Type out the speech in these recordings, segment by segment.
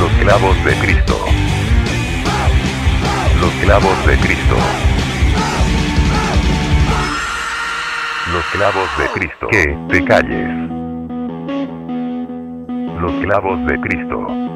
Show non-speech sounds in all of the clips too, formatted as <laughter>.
Los clavos de Cristo. Los clavos de Cristo. Los clavos de Cristo. Que te calles. Los clavos de Cristo.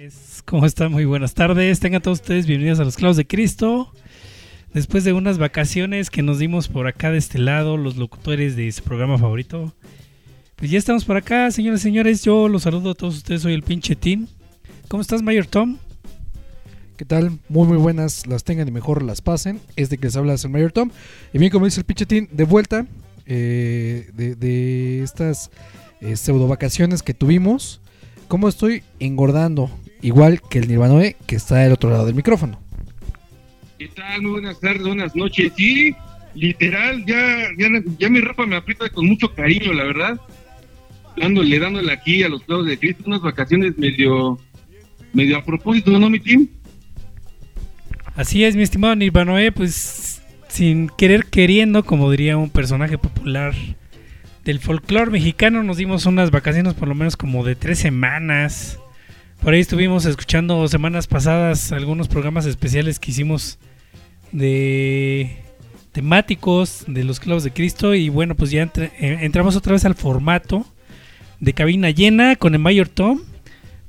Es- ¿Cómo están? Muy buenas tardes. Tengan todos ustedes bienvenidos a los Clavos de Cristo. Después de unas vacaciones que nos dimos por acá de este lado, los locutores de su programa favorito. Pues ya estamos por acá, señores y señores. Yo los saludo a todos ustedes. Soy el pinche Tim. ¿Cómo estás, Mayor Tom? ¿Qué tal? Muy muy buenas, las tengan y mejor las pasen. Este que les habla es el Mayor Tom. Y bien, como dice el Pichetín, de vuelta eh, de, de estas eh, pseudo vacaciones que tuvimos. ¿Cómo estoy engordando? Igual que el Nirvanoe que está del otro lado del micrófono. ¿Qué tal? Muy buenas tardes, buenas noches. Sí, literal, ya, ya, ya mi ropa me aprieta con mucho cariño, la verdad. Dándole, dándole aquí a los clavos de Cristo, unas vacaciones medio, medio a propósito, ¿no, mi team? Así es, mi estimado Nirvanoe, pues sin querer queriendo, como diría un personaje popular del folclore mexicano, nos dimos unas vacaciones por lo menos como de tres semanas. Por ahí estuvimos escuchando semanas pasadas algunos programas especiales que hicimos de temáticos de los clavos de Cristo y bueno, pues ya eh, entramos otra vez al formato de cabina llena con el Mayor Tom,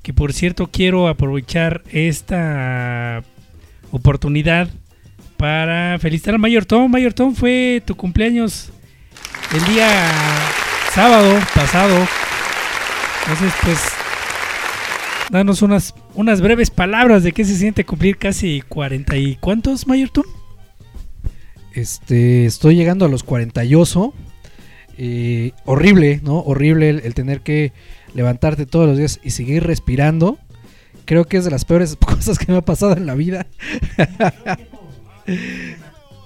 que por cierto quiero aprovechar esta oportunidad para felicitar al Mayor Tom. Mayor Tom fue tu cumpleaños el día sábado pasado. Entonces, pues, danos unas, unas breves palabras de qué se siente cumplir casi 40 y cuántos, Mayor Tom. Este, estoy llegando a los 48. Eh, horrible, ¿no? Horrible el, el tener que levantarte todos los días y seguir respirando. Creo que es de las peores <laughs> cosas que me ha pasado en la vida. <laughs>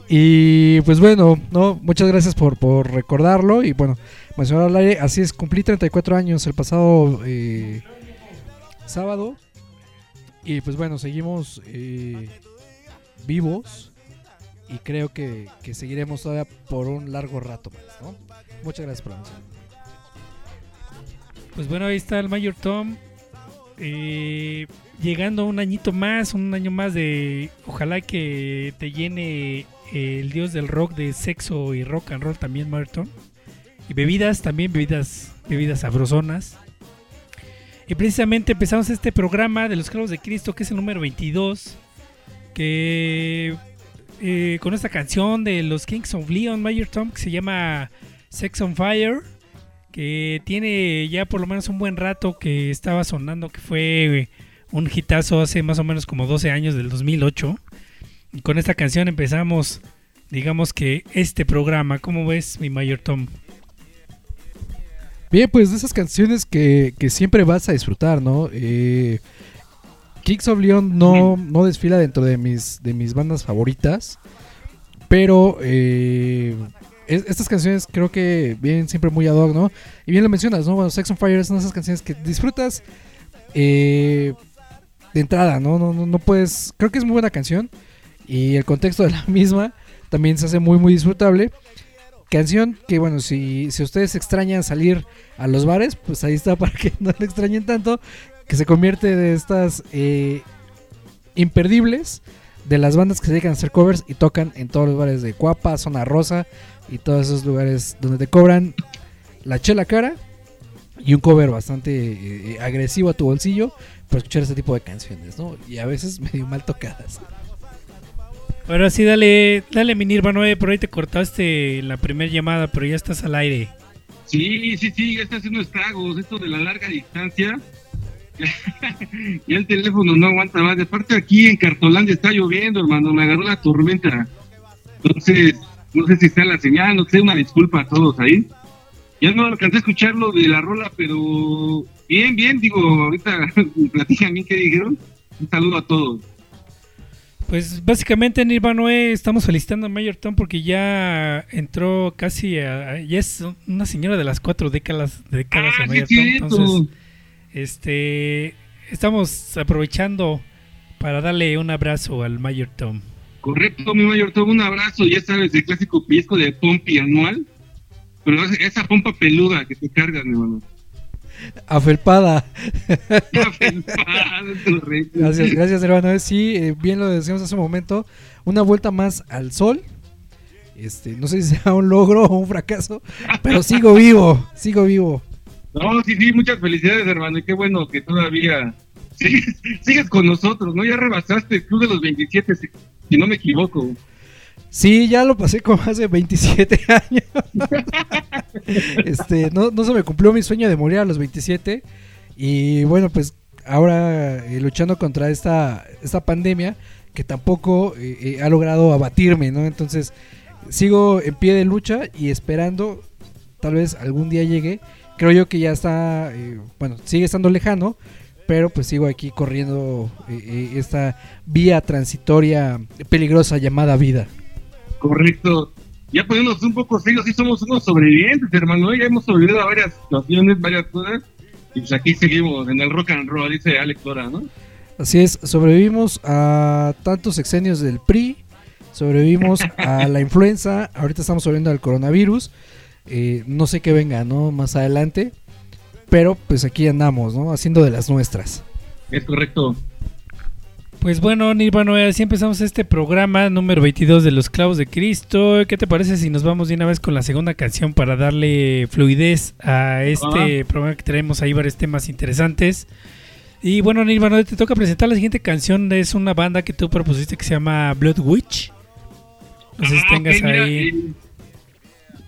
y pues bueno, ¿no? Muchas gracias por, por recordarlo. Y bueno, mencionar al aire, así es, cumplí 34 años el pasado eh, sábado. Y pues bueno, seguimos eh, vivos y creo que, que seguiremos todavía por un largo rato más, ¿no? Muchas gracias por la. Pues bueno, ahí está el Mayor Tom. eh, llegando un añito más, un año más de. Ojalá que te llene el dios del rock de sexo y rock and roll también, Mayor Tom. Y bebidas también, bebidas, bebidas sabrosonas. Y precisamente empezamos este programa de los clavos de Cristo, que es el número 22. Que eh, con esta canción de los Kings of Leon, Mayor Tom, que se llama Sex on Fire que tiene ya por lo menos un buen rato que estaba sonando, que fue un hitazo hace más o menos como 12 años del 2008. Y con esta canción empezamos, digamos que este programa. ¿Cómo ves, mi Mayor Tom? Bien, pues de esas canciones que, que siempre vas a disfrutar, ¿no? Eh, Kings of Leon no, no desfila dentro de mis, de mis bandas favoritas, pero eh, es- estas canciones creo que vienen siempre muy ad hoc, ¿no? Y bien lo mencionas, ¿no? Bueno, Sex on Fire es una de esas canciones que disfrutas eh, de entrada, ¿no? No, no, no puedes... Creo que es muy buena canción y el contexto de la <laughs> misma también se hace muy, muy disfrutable. Canción que, bueno, si, si ustedes extrañan salir a los bares, pues ahí está <laughs> para que no le extrañen tanto. Que se convierte de estas eh, imperdibles de las bandas que se dedican a hacer covers y tocan en todos los bares de Cuapa, Zona Rosa y todos esos lugares donde te cobran la chela cara y un cover bastante eh, agresivo a tu bolsillo por escuchar este tipo de canciones, ¿no? Y a veces <laughs> medio mal tocadas. Ahora sí, dale, dale, mi Nirvana, por ahí te cortaste la primera llamada, pero ya estás al aire. Sí, sí, sí, ya está haciendo estragos. Esto de la larga distancia. <laughs> ya el teléfono no aguanta más. De parte aquí en Cartolandia está lloviendo, hermano. Me agarró la tormenta. Entonces, no sé si está la señal, no sé, una disculpa a todos ahí. Ya no alcancé a escuchar lo de la rola, pero bien, bien, digo, ahorita <laughs> platican bien qué dijeron. Un saludo a todos. Pues básicamente Nirvana estamos felicitando a Mayor Tom porque ya entró casi a, ya es una señora de las cuatro décadas, décadas Ah, Mayor Tom. Entonces, este estamos aprovechando para darle un abrazo al Mayor Tom. Correcto, mi mayor, todo un abrazo, ya sabes, el clásico pellizco de pompi anual, pero es- esa pompa peluda que te cargas, mi hermano. Afelpada. Correcto. Gracias, gracias hermano. Sí, eh, bien lo decíamos hace un momento. Una vuelta más al sol. Este, no sé si sea un logro o un fracaso, pero sigo vivo, sigo vivo. No, sí, sí, muchas felicidades, hermano, y qué bueno que todavía sigues, sigues con nosotros, ¿no? Ya rebasaste el club de los 27, si, si no me equivoco. Sí, ya lo pasé como hace 27 <laughs> años. este, no, no se me cumplió mi sueño de morir a los 27. Y bueno, pues ahora eh, luchando contra esta, esta pandemia que tampoco eh, eh, ha logrado abatirme, ¿no? Entonces sigo en pie de lucha y esperando tal vez algún día llegue. Creo yo que ya está, bueno, sigue estando lejano, pero pues sigo aquí corriendo esta vía transitoria peligrosa llamada vida. Correcto. Ya poniéndonos un poco serios, sí somos unos sobrevivientes, hermano, ya hemos sobrevivido a varias situaciones, varias cosas, y pues aquí seguimos en el rock and roll, dice Alex Lora, ¿no? Así es, sobrevivimos a tantos sexenios del PRI, sobrevivimos a <laughs> la influenza, ahorita estamos sobreviviendo al coronavirus, eh, no sé qué venga, ¿no? Más adelante, pero pues aquí andamos, ¿no? Haciendo de las nuestras. Es correcto. Pues bueno, Nirvana, así empezamos este programa número 22 de Los Clavos de Cristo. ¿Qué te parece si nos vamos de una vez con la segunda canción para darle fluidez a este programa que tenemos ahí varios temas interesantes? Y bueno, Nirvana, te toca presentar la siguiente canción. Es una banda que tú propusiste que se llama Blood Witch. No sé si Ah, tengas mira, ahí. eh,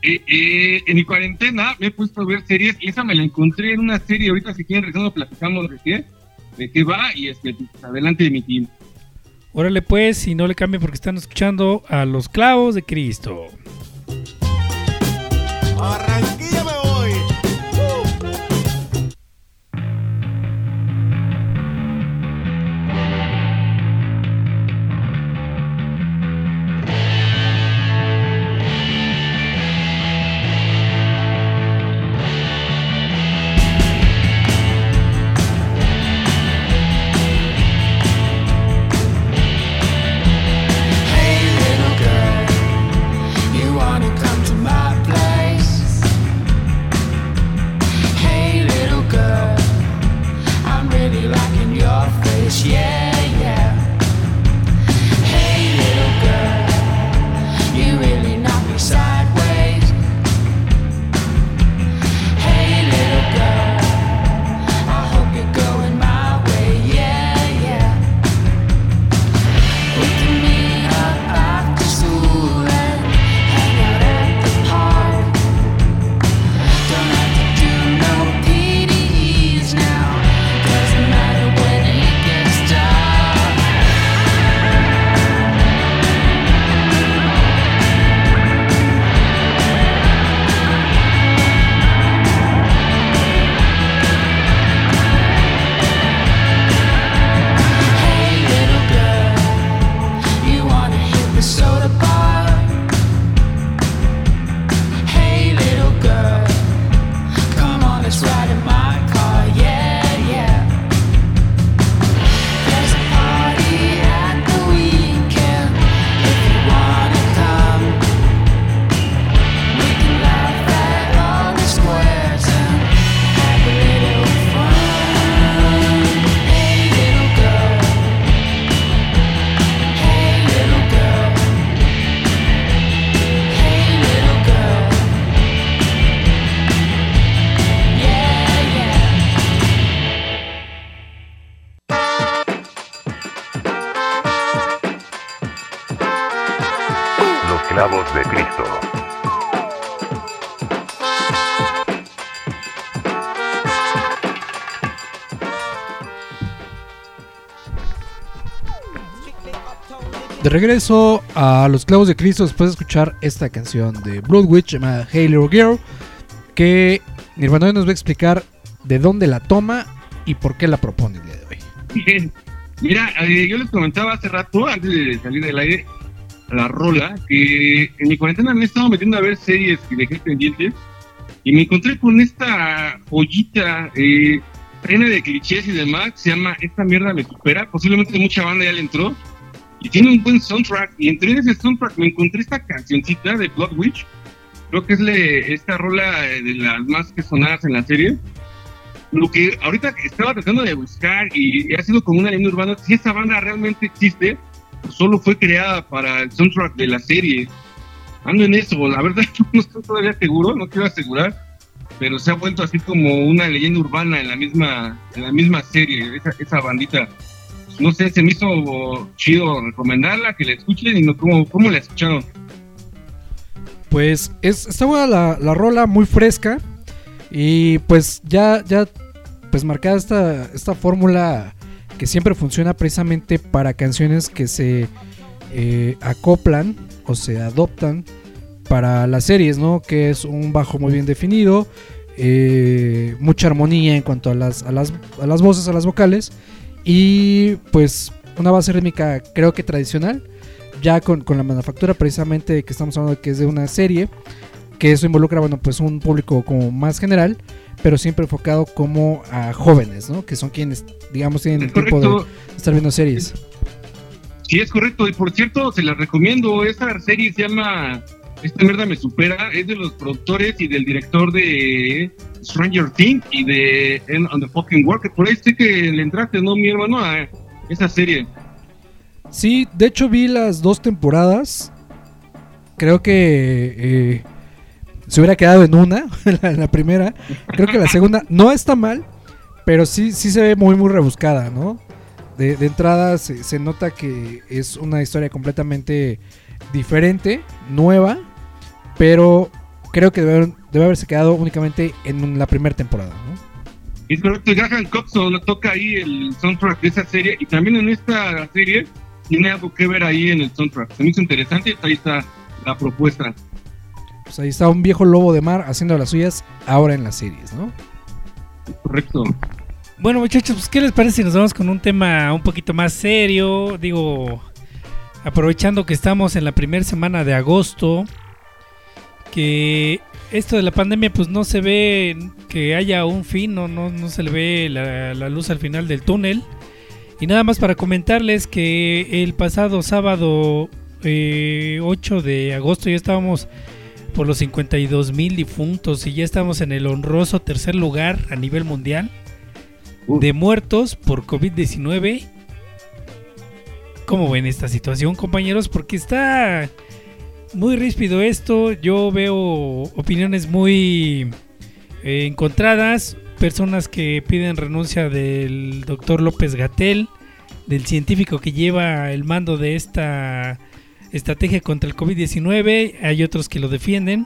eh, eh, en mi cuarentena me he puesto a ver series y esa me la encontré en una serie. Ahorita, si quieren, regresando, platicamos de qué, de qué va y este, pues, adelante de mi team. Órale pues, y no le cambien porque están escuchando a Los Clavos de Cristo. A Los clavos de Cristo. De regreso a Los Clavos de Cristo después de escuchar esta canción de Blood Witch llamada Hey Little Girl, que Nirvana hoy nos va a explicar de dónde la toma y por qué la propone el día de hoy. Bien. <laughs> Mira, eh, yo les comentaba hace rato, antes de salir del aire, la rola, que en mi cuarentena me he estado metiendo a ver series que dejé pendientes y me encontré con esta joyita eh, llena de clichés y demás, se llama Esta mierda me supera, posiblemente mucha banda ya le entró y tiene un buen soundtrack y entre ese soundtrack me encontré esta cancioncita de Blood Witch, creo que es le- esta rola de las más que sonadas en la serie. Lo que ahorita estaba tratando de buscar y ha sido como una leyenda urbana, si esa banda realmente existe, solo fue creada para el soundtrack de la serie. Ando en eso, la verdad <laughs> no estoy todavía seguro, no quiero asegurar, pero se ha vuelto así como una leyenda urbana en la misma, en la misma serie, esa, esa bandita. No sé, se me hizo chido recomendarla, que la escuchen y no, ¿cómo, cómo la escucharon? Pues es, está buena la, la rola, muy fresca. Y pues ya, ya pues marcada esta, esta fórmula que siempre funciona precisamente para canciones que se eh, acoplan o se adoptan para las series, ¿no? Que es un bajo muy bien definido, eh, mucha armonía en cuanto a las, a, las, a las voces, a las vocales y pues una base rítmica creo que tradicional, ya con, con la manufactura precisamente que estamos hablando de que es de una serie, que eso involucra, bueno, pues un público como más general, pero siempre enfocado como a jóvenes, ¿no? Que son quienes, digamos, tienen el Es tiempo de correcto. estar viendo series. Sí, es correcto. Y por cierto, se la recomiendo. Esa serie se llama Esta mierda me supera. Es de los productores y del director de Stranger Things y de End on the Fucking World. Que por ahí sé que le entraste, ¿no, mi hermano? A esa serie. Sí, de hecho vi las dos temporadas. Creo que eh, se hubiera quedado en una, <laughs> en la, primera. Creo que la segunda no está mal, pero sí, sí se ve muy, muy rebuscada, ¿no? De, de entrada se, nota que es una historia completamente diferente, nueva, pero creo que debe, haber- debe haberse quedado únicamente en la primera temporada, ¿no? Es correcto. Graham Coxon toca ahí el soundtrack de esa serie. Y también en esta serie tiene algo que ver ahí en el soundtrack. Se me interesante. Ahí está la propuesta. Pues ahí está un viejo lobo de mar haciendo las suyas ahora en las series, ¿no? Correcto. Bueno, muchachos, pues, ¿qué les parece si nos vamos con un tema un poquito más serio? Digo, aprovechando que estamos en la primera semana de agosto, que esto de la pandemia pues no se ve que haya un fin, no, no, no se le ve la, la luz al final del túnel. Y nada más para comentarles que el pasado sábado eh, 8 de agosto ya estábamos por los 52 mil difuntos y ya estamos en el honroso tercer lugar a nivel mundial de muertos por COVID-19. ¿Cómo ven esta situación, compañeros? Porque está muy ríspido esto. Yo veo opiniones muy eh, encontradas. Personas que piden renuncia del doctor López Gatel, del científico que lleva el mando de esta estrategia contra el COVID-19. Hay otros que lo defienden.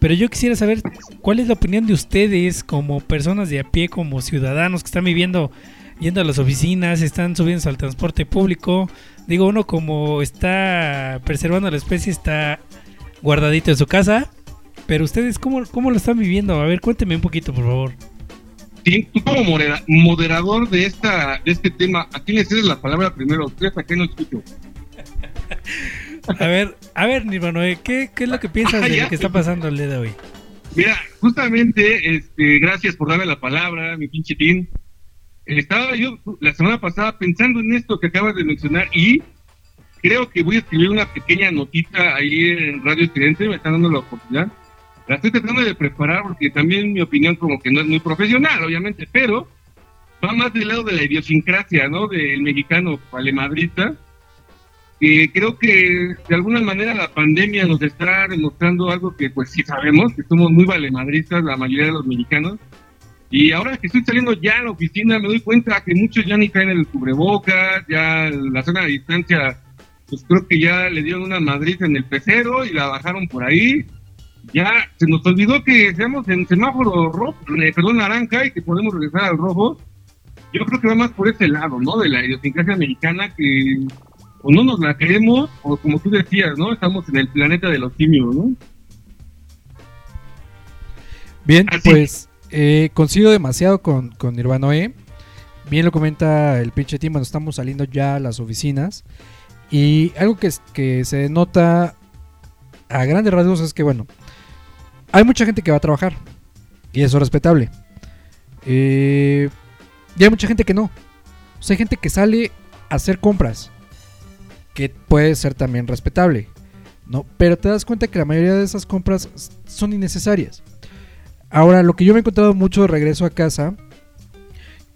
Pero yo quisiera saber cuál es la opinión de ustedes como personas de a pie, como ciudadanos que están viviendo, yendo a las oficinas, están subiendo al transporte público. Digo, uno como está preservando la especie, está guardadito en su casa. Pero ustedes, ¿cómo, cómo lo están viviendo? A ver, cuénteme un poquito, por favor. Sí, tú como modera- moderador de esta de este tema, ¿a quién le cedes la palabra primero? ¿Ustedes a qué no escucho? <laughs> A ver, a ver, Nirvano, eh, ¿qué, ¿qué es lo que piensas Ah, de lo que está pasando el día de hoy? Mira, justamente, este, gracias por darme la palabra, mi pinche team. Estaba yo la semana pasada pensando en esto que acabas de mencionar y creo que voy a escribir una pequeña notita ahí en Radio Estudiante, me están dando la oportunidad. La estoy tratando de preparar porque también mi opinión como que no es muy profesional, obviamente, pero va más del lado de la idiosincrasia, ¿no? Del mexicano valemadrista. Que creo que de alguna manera la pandemia nos está demostrando algo que pues sí sabemos, que somos muy valemadristas la mayoría de los mexicanos. Y ahora que estoy saliendo ya a la oficina me doy cuenta que muchos ya ni caen en el cubrebocas, ya la zona de distancia, pues creo que ya le dieron una madriz en el pecero y la bajaron por ahí. Ya se nos olvidó que seamos en semáforo rojo, eh, perdón, naranja y que podemos regresar al rojo. Yo creo que va más por ese lado, ¿no? De la idiosincrasia mexicana que o no nos la creemos, o como tú decías, ¿no? Estamos en el planeta de los simios, ¿no? Bien, Así pues eh, coincido demasiado con, con Nirvanoe. Bien lo comenta el pinche team, bueno, estamos saliendo ya a las oficinas. Y algo que, que se nota a grandes rasgos es que, bueno, hay mucha gente que va a trabajar. Y eso es respetable. Eh, y hay mucha gente que no. O sea, hay gente que sale a hacer compras. Que puede ser también respetable. ¿no? Pero te das cuenta que la mayoría de esas compras son innecesarias. Ahora, lo que yo me he encontrado mucho de regreso a casa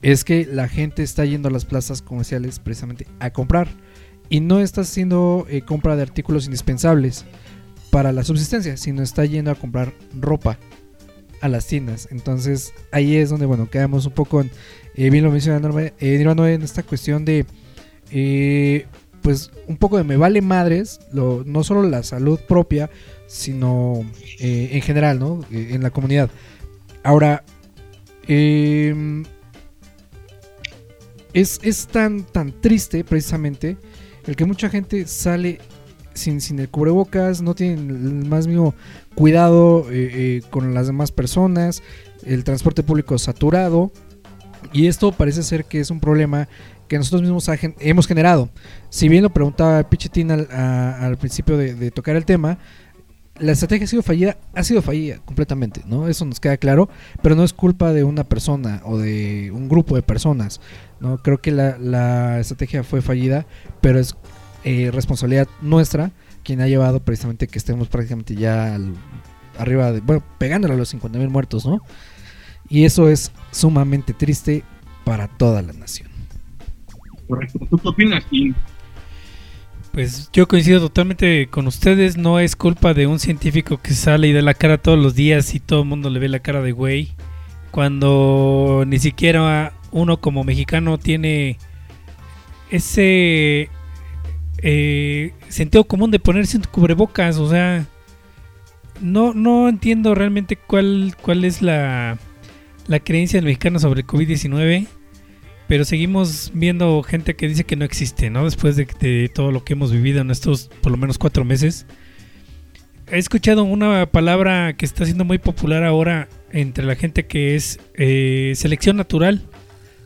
es que la gente está yendo a las plazas comerciales precisamente a comprar y no está haciendo eh, compra de artículos indispensables para la subsistencia, sino está yendo a comprar ropa a las tiendas. Entonces ahí es donde, bueno, quedamos un poco en, eh, bien lo menciona Norma, eh, en esta cuestión de, eh, pues un poco de me vale madres, lo, no solo la salud propia, sino eh, en general, ¿no? Eh, en la comunidad. Ahora, em, es, es tan, tan triste precisamente el que mucha gente sale sin, sin el cubrebocas, no tienen el más mínimo cuidado eh, con las demás personas, el transporte público saturado. Y esto parece ser que es un problema que nosotros mismos hemos generado. Si bien lo preguntaba Pichitín al, principio de, tocar el tema, la estrategia ha sido fallida, ha sido fallida completamente, ¿no? Eso nos queda claro, pero no es culpa de una persona o de un grupo de personas, ¿no? Creo que la, estrategia fue fallida, pero es eh, responsabilidad nuestra quien ha llevado precisamente que estemos prácticamente ya arriba de, bueno, pegándole a los 50 mil muertos, ¿no? Y eso es sumamente triste para toda la nación. Correcto. ¿Tú qué opinas? Pues yo coincido totalmente con ustedes. No es culpa de un científico que sale y da la cara todos los días y todo el mundo le ve la cara de güey. Cuando ni siquiera uno como mexicano tiene ese eh, sentido común de ponerse un cubrebocas. O sea, no, no entiendo realmente cuál, cuál es la, la creencia del mexicano sobre el COVID-19. Pero seguimos viendo gente que dice que no existe, ¿no? Después de, todo lo que hemos vivido en estos por lo menos cuatro meses. He escuchado una palabra que está siendo muy popular ahora entre la gente que es eh, selección natural.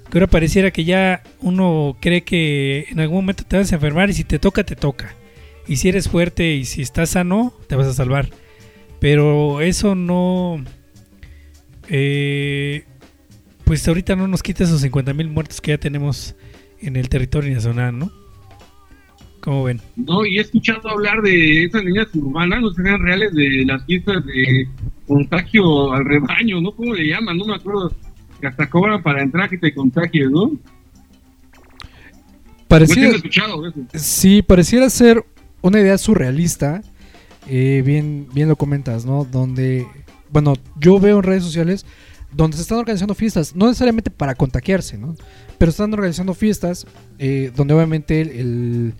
Que ahora pareciera que ya uno cree que en algún momento te vas a enfermar y si te toca, te toca. Y si eres fuerte y si estás sano, te vas a salvar. Pero eso no... eh, pues ahorita no nos quita esos 50 mil muertos que ya tenemos en el territorio nacional, ¿no? ¿Cómo ven? No, y he escuchado hablar de esas líneas urbanas, no sean reales, de las fiestas de contagio al rebaño, ¿no? ¿Cómo le llaman? No me acuerdo. Que hasta cobran para entrar que te contagies, ¿no? Pareciera, tengo escuchado eso. Sí, pareciera ser una idea surrealista. eh, bien, bien lo comentas, ¿no? Donde, bueno, yo veo en redes sociales donde se están organizando fiestas, no necesariamente para contagiarse, ¿no? Pero están organizando fiestas eh, donde obviamente el,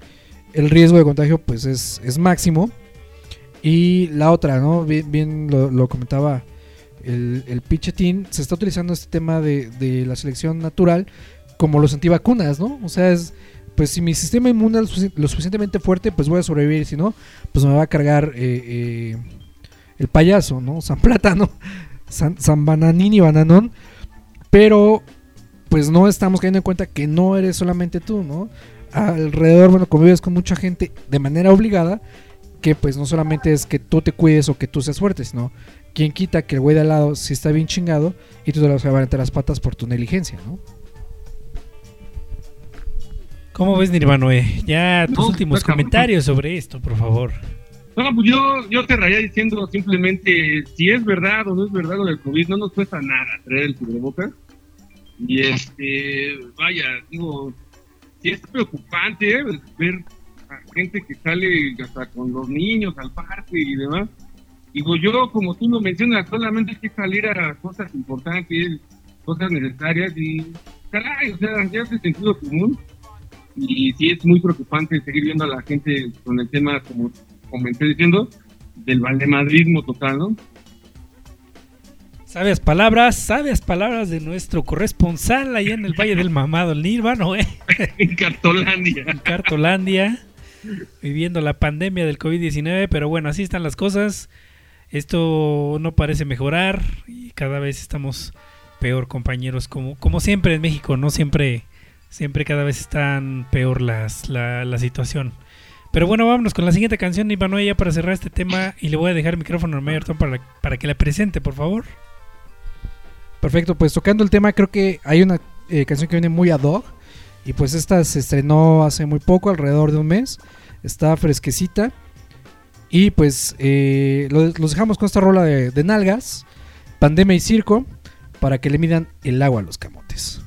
el- riesgo de contagio pues es, es máximo. Y la otra, ¿no? Bien, bien lo, comentaba el, el Pichetín, se está utilizando este tema de, de la selección natural como los antivacunas, ¿no? O sea, es, pues si mi sistema inmune es lo suficientemente fuerte, pues voy a sobrevivir. Si no, pues me va a cargar eh, eh, el payaso, ¿no? San <laughs> Plátano, San, San Bananini Bananón. Pero, pues no estamos cayendo en cuenta que no eres solamente tú, ¿no? Alrededor, bueno, convives con mucha gente de manera obligada. Que pues no solamente es que tú te cuides o que tú seas fuerte, sino quien quita que el güey de al lado sí está bien chingado y tú te lo vas a llevar entre las patas por tu negligencia, ¿no? ¿Cómo ves, Nirvanoe? Ya tus No, últimos comentarios sobre esto, por favor. No, pues yo, yo cerraría diciendo simplemente si es verdad o no es verdad lo del COVID, no nos cuesta nada traer el cubrebocas. Y este, vaya, digo, si es preocupante pues, ver a gente que sale hasta con los niños al parque y demás. Digo, yo, como tú lo mencionas, solamente hay que salir a cosas importantes, cosas necesarias y, caray, o sea, ya es de sentido común. Y sí es muy preocupante seguir viendo a la gente con el tema, como comenté diciendo, del valemadrismo total, ¿no? Sabias palabras, sabias palabras de nuestro corresponsal allá en el Valle del <laughs> Mamado, el Nirvanoe, en Cartolandia. en Cartolandia, viviendo la pandemia del COVID-19. Pero bueno, así están las cosas. Esto no parece mejorar y cada vez estamos peor, compañeros. Como, como siempre en México, no siempre, siempre cada vez están peor las, la, la situación. Pero bueno, vámonos con la siguiente canción, Ivanoe, ya para cerrar este tema. Y le voy a dejar el micrófono a Mayerton para, para que la presente, por favor. Perfecto, pues tocando el tema, creo que hay una eh, canción que viene muy ad hoc. Y pues esta se estrenó hace muy poco, alrededor de un mes. Está fresquecita. Y pues eh, lo- los dejamos con esta rola de, de nalgas, pandemia y circo, para que le midan el agua a los camotes.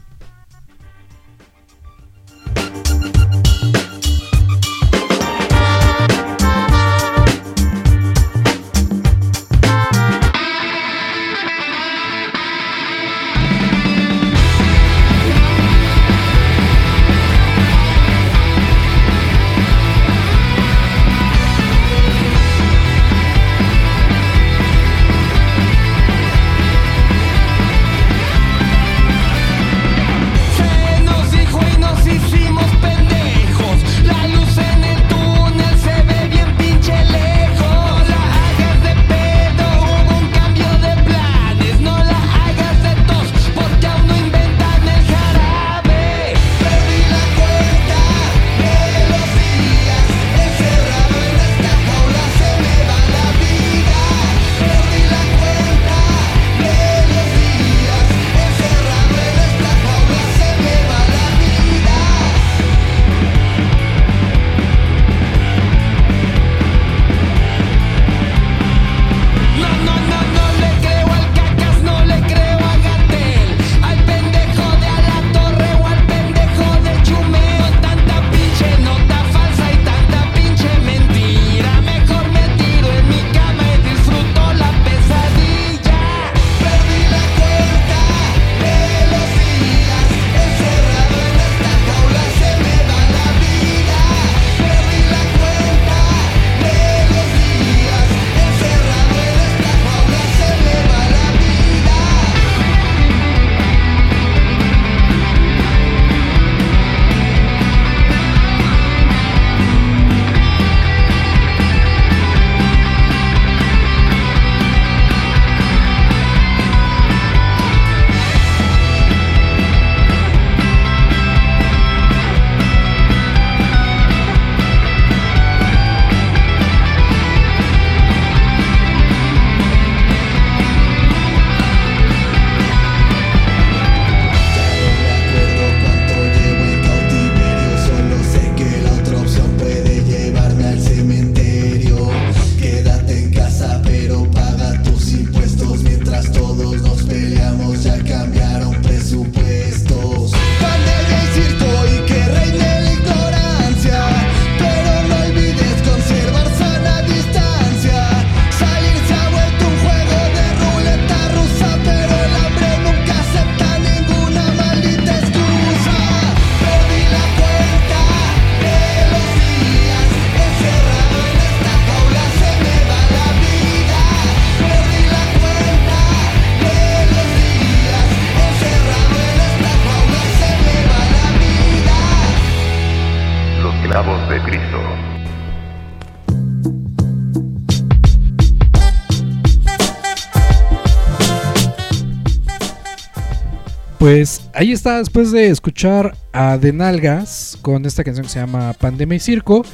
Ahí está después de escuchar a De Nalgas con esta canción que se llama Pandemia y Circo,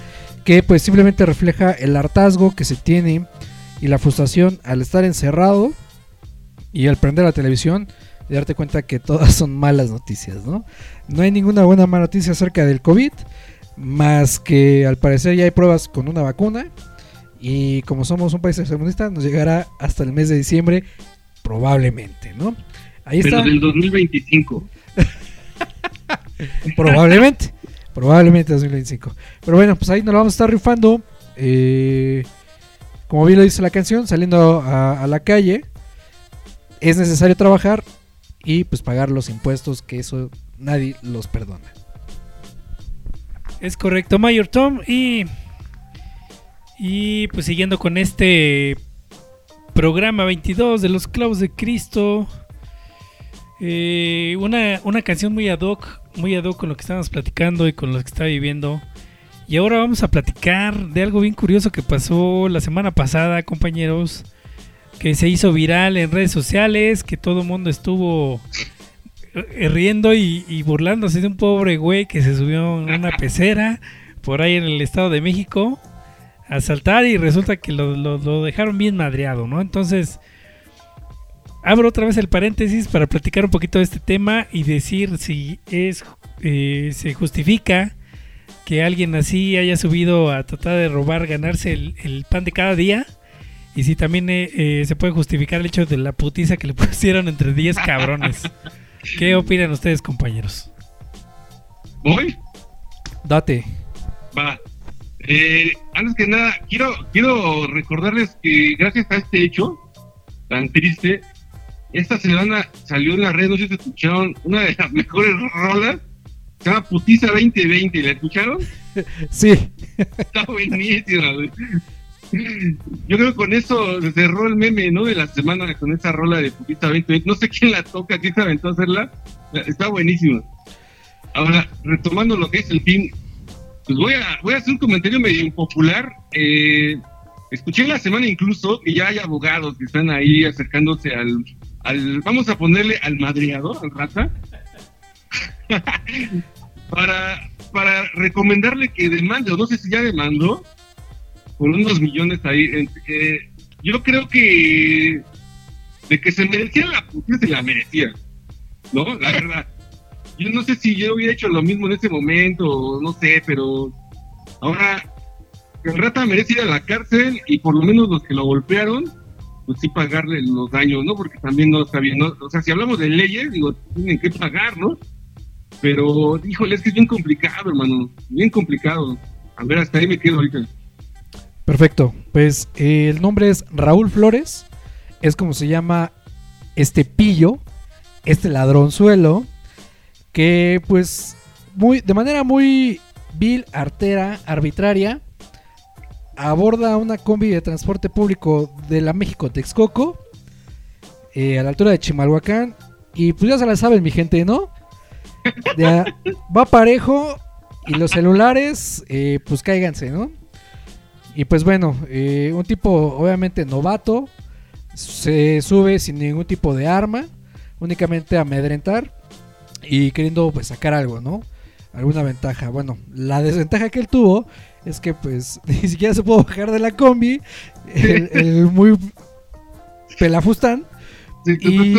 que pues simplemente refleja el hartazgo que se tiene y la frustración al estar encerrado y al prender la televisión y darte cuenta que todas son malas noticias, ¿no? No hay ninguna buena mala noticia acerca del COVID, más que al parecer ya hay pruebas con una vacuna y como somos un país tercermundista nos llegará hasta el mes de diciembre probablemente, ¿no? Ahí Pero está. del 2025. <laughs> Probablemente. Probablemente 2025. Pero bueno, pues ahí nos lo vamos a estar rifando. eh, como bien lo dice la canción, saliendo a, a la calle. Es necesario trabajar y pues pagar los impuestos, que eso nadie los perdona. Es correcto, Mayor Tom. Y, y pues siguiendo con este programa 22 de los clavos de Cristo. Eh, una, una canción muy ad hoc, muy ad hoc con lo que estábamos platicando y con lo que está viviendo. Y ahora vamos a platicar de algo bien curioso que pasó la semana pasada, compañeros. Que se hizo viral en redes sociales, que todo el mundo estuvo eh, riendo y, burlándose de un pobre güey que se subió en una pecera por ahí en el Estado de México a saltar y resulta que lo, lo- lo dejaron bien madreado, ¿no? Entonces, abro otra vez el paréntesis para platicar un poquito de este tema y decir si es eh, se justifica que alguien así haya subido a tratar de robar, ganarse el, el pan de cada día. Y si también eh, eh, se puede justificar el hecho de la putiza que le <laughs> pusieron entre 10 cabrones. ¿Qué opinan ustedes, compañeros? ¿Voy? Date. Va. Eh, antes que nada, quiero, quiero recordarles que gracias a este hecho tan triste, esta semana salió en la red, no sé si escucharon, una de las <laughs> mejores rolas, se llama Putiza 2020, ¿la escucharon? <laughs> Sí. Está buenísima, güey. Yo creo que con eso se cerró el meme, ¿no? De la semana con esa rola de Putiza 2020. No sé quién la toca, quién se aventó a hacerla. Está buenísima. Ahora, retomando lo que es el fin, pues voy a, voy a hacer un comentario medio impopular. Eh, escuché la semana incluso que ya hay abogados que están ahí acercándose al, al vamos a ponerle al madreador, al rata, <laughs> para, para recomendarle que demande, o no sé si ya demandó, por unos millones ahí. eh, yo creo que de que se merecía la putiza, se la merecía, ¿no? La verdad. Yo no sé si yo hubiera hecho lo mismo en ese momento, no sé, pero ahora el rata merece ir a la cárcel y por lo menos los que lo golpearon, pues sí pagarle los daños, ¿no? Porque también no está bien, ¿no? O sea, si hablamos de leyes, digo, tienen que pagar, ¿no? Pero, híjole, es que es bien complicado, hermano, bien complicado. A ver, hasta ahí me quedo ahorita. Perfecto. Pues eh, el nombre es Raúl Flores. Es como se llama este pillo, este ladronzuelo, que pues muy, de manera muy vil, artera, arbitraria, aborda una combi de transporte público de la México Texcoco eh, a la altura de Chimalhuacán. Y pues ya se la saben, mi gente, ¿no? Va parejo y los celulares, eh, pues cáiganse, ¿no? Y pues bueno, eh, un tipo obviamente novato, se sube sin ningún tipo de arma, únicamente amedrentar y queriendo pues sacar algo, ¿no? Alguna ventaja. Bueno, la desventaja que él tuvo es que pues <laughs> ni siquiera se pudo bajar de la combi, el, el muy pelafustán. Sí, Y-.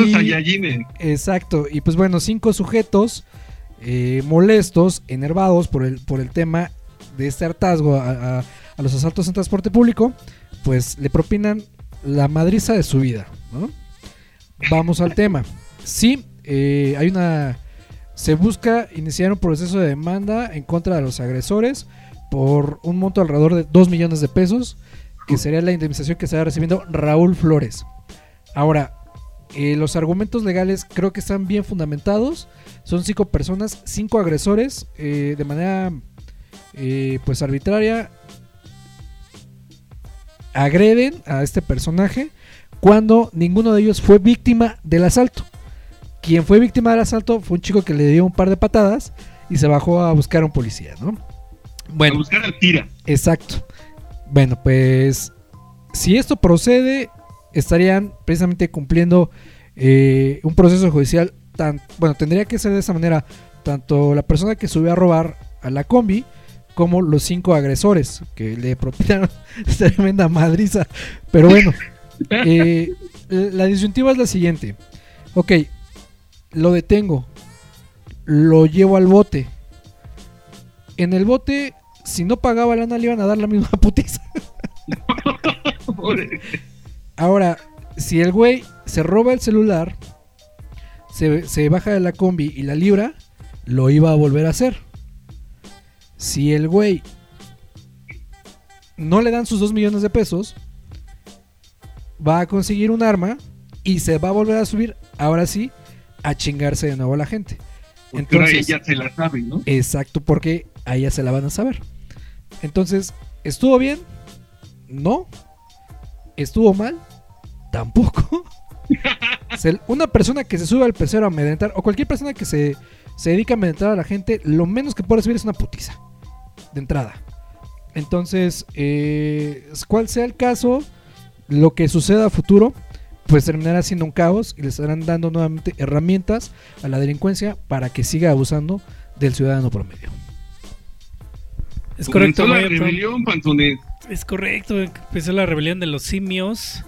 Exacto, y pues bueno, cinco sujetos eh, molestos, enervados por el, por el tema de este hartazgo a, a- a los asaltos en transporte público, pues le propinan la madriza de su vida, ¿no? Vamos al tema. Sí, eh, hay una... Se busca iniciar un proceso de demanda en contra de los agresores por un monto alrededor de 2 millones de pesos, que sería la indemnización que estará recibiendo Raúl Flores. Ahora, eh, los argumentos legales creo que están bien fundamentados. Son cinco personas, cinco agresores, eh, de manera eh, pues arbitraria. Agreden a este personaje cuando ninguno de ellos fue víctima del asalto. Quien fue víctima del asalto fue un chico que le dio un par de patadas y se bajó a buscar a un policía, ¿no? A Bueno, buscar al tira. Exacto. Bueno, pues si esto procede, estarían precisamente cumpliendo eh, un proceso judicial tan, bueno, tendría que ser de esa manera tanto la persona que subió a robar a la combi como los cinco agresores que le propinaron <laughs> tremenda madriza. Pero bueno, <laughs> eh, la disyuntiva es la siguiente. Ok, lo detengo, lo llevo al bote. En el bote, si no pagaba lana, le iban a dar la misma <laughs> putiza. <laughs> Ahora, si el güey se roba el celular, se, se baja de la combi y la libra, lo iba a volver a hacer. Si el güey no le dan sus 2 millones de pesos, va a conseguir un arma y se va a volver a subir, ahora sí, a chingarse de nuevo a la gente. Porque ahora Entonces- ella se la sabe, ¿no? Exacto, porque a ella se la van a saber. Entonces, ¿estuvo bien? No. ¿Estuvo mal? Tampoco. <laughs> Una persona que se sube al pecero a amedrentar, o cualquier persona que se, se dedica a amedrentar a la gente, lo menos que puede recibir es una putiza. De entrada. Entonces, eh, cual sea el caso, lo que suceda a futuro, pues terminará siendo un caos y le estarán dando nuevamente herramientas a la delincuencia para que siga abusando del ciudadano promedio. Es correcto, Comenzó la rebelión. Es correcto, empezó la rebelión de los simios.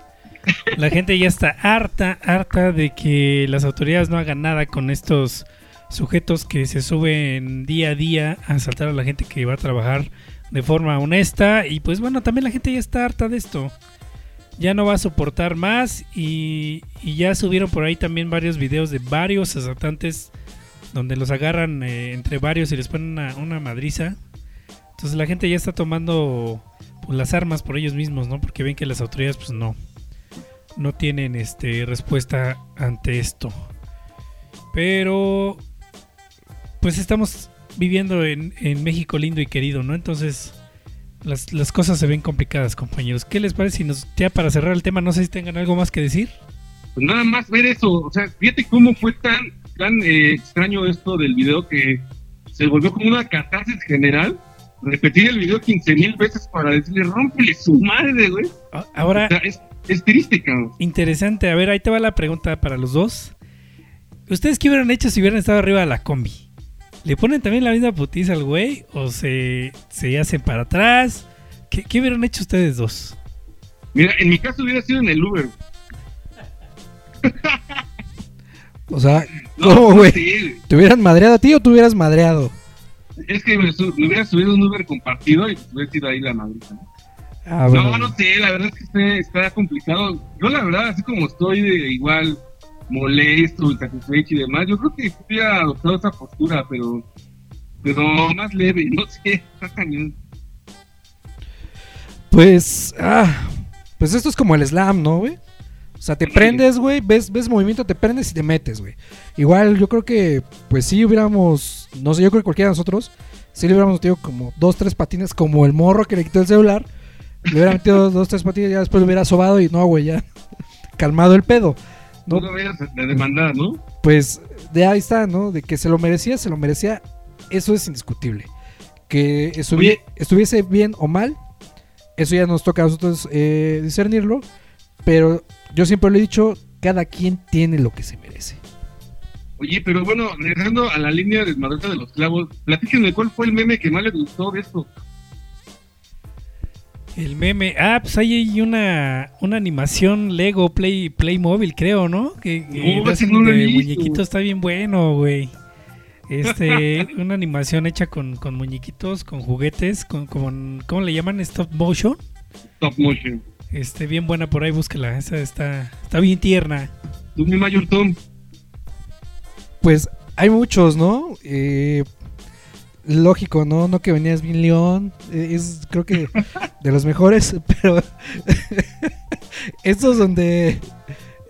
La gente ya está harta, harta de que las autoridades no hagan nada con estos sujetos que se suben día a día a asaltar a la gente que va a trabajar de forma honesta. Y pues bueno, también la gente ya está harta de esto. Ya no va a soportar más y, y ya subieron por ahí también varios videos de varios asaltantes donde los agarran eh, entre varios y les ponen una, una madriza. Entonces la gente ya está tomando pues, las armas por ellos mismos, ¿no? Porque ven que las autoridades pues no no tienen este respuesta ante esto. Pero pues estamos viviendo en, en México lindo y querido, ¿no? Entonces las, las cosas se ven complicadas, compañeros. ¿Qué les parece si nos ya para cerrar el tema, no sé si tengan algo más que decir? Pues nada más ver eso, o sea, fíjate cómo fue tan, tan eh, extraño esto del video que se volvió como una catarsis general. Repetir el video 15 mil veces para decirle, rómpele su madre, güey. A- Ahora O sea, es, es triste, cabrón. Interesante. A ver, ahí te va la pregunta para los dos. ¿Ustedes qué hubieran hecho si hubieran estado arriba de la combi? ¿Le ponen también la misma putiza al güey? ¿O se, se hacen para atrás? ¿Qué, qué hubieran hecho ustedes dos? Mira, en mi caso hubiera sido en el Uber. <laughs> O sea, ¿cómo, no güey? ¿Te hubieran madreado a ti o tú hubieras madreado? Es que me, hubiera subido un Uber compartido y pues hubiera sido ahí la madrita. ¿no? Ah, bueno. No, no sé, la verdad es que está, está complicado. Yo la verdad, así como estoy de igual molesto, insatisfecho y demás, yo creo que hubiera adoptado esa postura, pero pero más leve, no sé, <laughs> está cañón. Pues, ah, pues esto es como el slam, ¿no, güey? O sea, te prendes, güey, ves, ves movimiento, te prendes y te metes, güey. Igual yo creo que, pues sí hubiéramos, no sé, yo creo que cualquiera de nosotros, sí le hubiéramos metido como dos, tres patines, como el morro que le quitó el celular. Le hubiera metido dos, tres patines ya después lo hubiera sobado y no, güey, ya <laughs> calmado el pedo. No No, lo vayas a demandar, ¿no? pues de ahí está, ¿no? De que se lo merecía, se lo merecía, eso es indiscutible. Que Oye. estuviese bien o mal, eso ya nos toca a nosotros eh, discernirlo, pero yo siempre lo he dicho, cada quien tiene lo que se merece. Oye, pero bueno, regresando a la línea de Madrota de los Clavos, platíquenme cuál fue el meme que más les gustó de esto. El meme. Ah, pues ahí hay una, una animación Lego Play Playmobil, creo, ¿no? Que, que no lo de visto. muñequitos está bien bueno, güey. Este, <laughs> una animación hecha con, con muñequitos, con juguetes, con, con ¿cómo le llaman? Stop motion. Top motion. Este, bien buena por ahí, búsquela. Esa está, está bien tierna. Tú, mi Mayor Tom. Pues hay muchos, ¿no? Eh, lógico, ¿no? No que venías bien León, eh, es creo que <laughs> de los mejores, <laughs> pero estos donde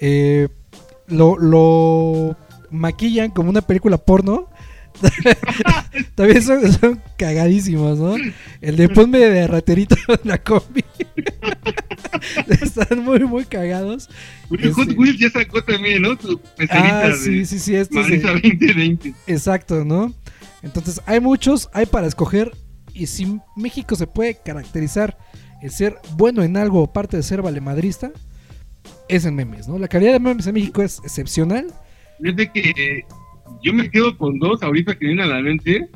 eh, lo, lo maquillan como una película porno. <laughs> También son, son cagadísimos, ¿no? El de ponme de raterito en la combi. <laughs> Están muy, muy cagados. Oye, Hot Este- Wheels ya sacó también, ¿no? Su Ah, de sí, sí, sí. De- Marisa 2020. Exacto, ¿no? Entonces, hay muchos, hay para escoger. Y si México se puede caracterizar en ser bueno en algo, aparte de ser valemadrista, es en memes, ¿no? La calidad de memes en México es excepcional. Fíjate que eh, yo me quedo con dos ahorita que vienen a la mente.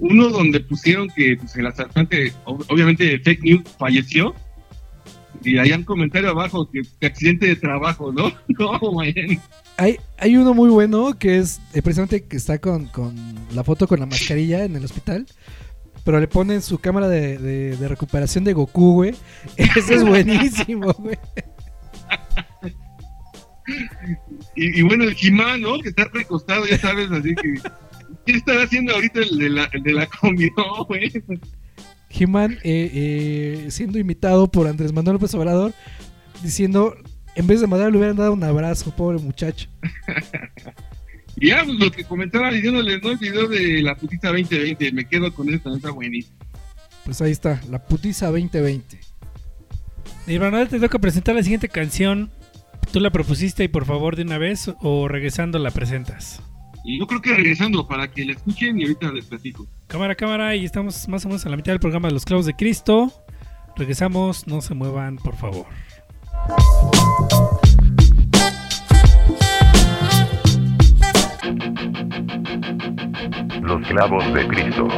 Uno donde pusieron que pues, el asaltante, ob- obviamente fake news, falleció. Y hay un comentario abajo que, que accidente de trabajo, ¿no? <laughs> No, güey. Hay, hay uno muy bueno que es eh, precisamente que está con, con la foto con la mascarilla en el hospital. Pero le ponen su cámara de, de- de recuperación de Goku, güey. <laughs> Ese es buenísimo, güey. Y, y bueno, el Jimán, ¿no? Que está recostado, ya sabes, así que. ¿Qué estará haciendo ahorita el de la, el de la <laughs> combi? No, güey. He-Man eh, eh, siendo imitado por Andrés Manuel López Obrador diciendo, en vez de madre le hubieran dado un abrazo, pobre muchacho. <laughs> Y ya, pues lo que comentaba diciéndoles, ¿no? El video de la putita 2020, me quedo con eso, está buenísimo. Pues ahí está, la putiza 2020. Y Manuel, te toca presentar la siguiente canción. ¿Tú la propusiste y por favor de una vez o regresando la presentas? Y yo creo que regresando para que la escuchen y ahorita les platico. Cámara, cámara, y estamos más o menos a la mitad del programa de Los Clavos de Cristo. Regresamos, no se muevan, por favor. Los clavos de Cristo.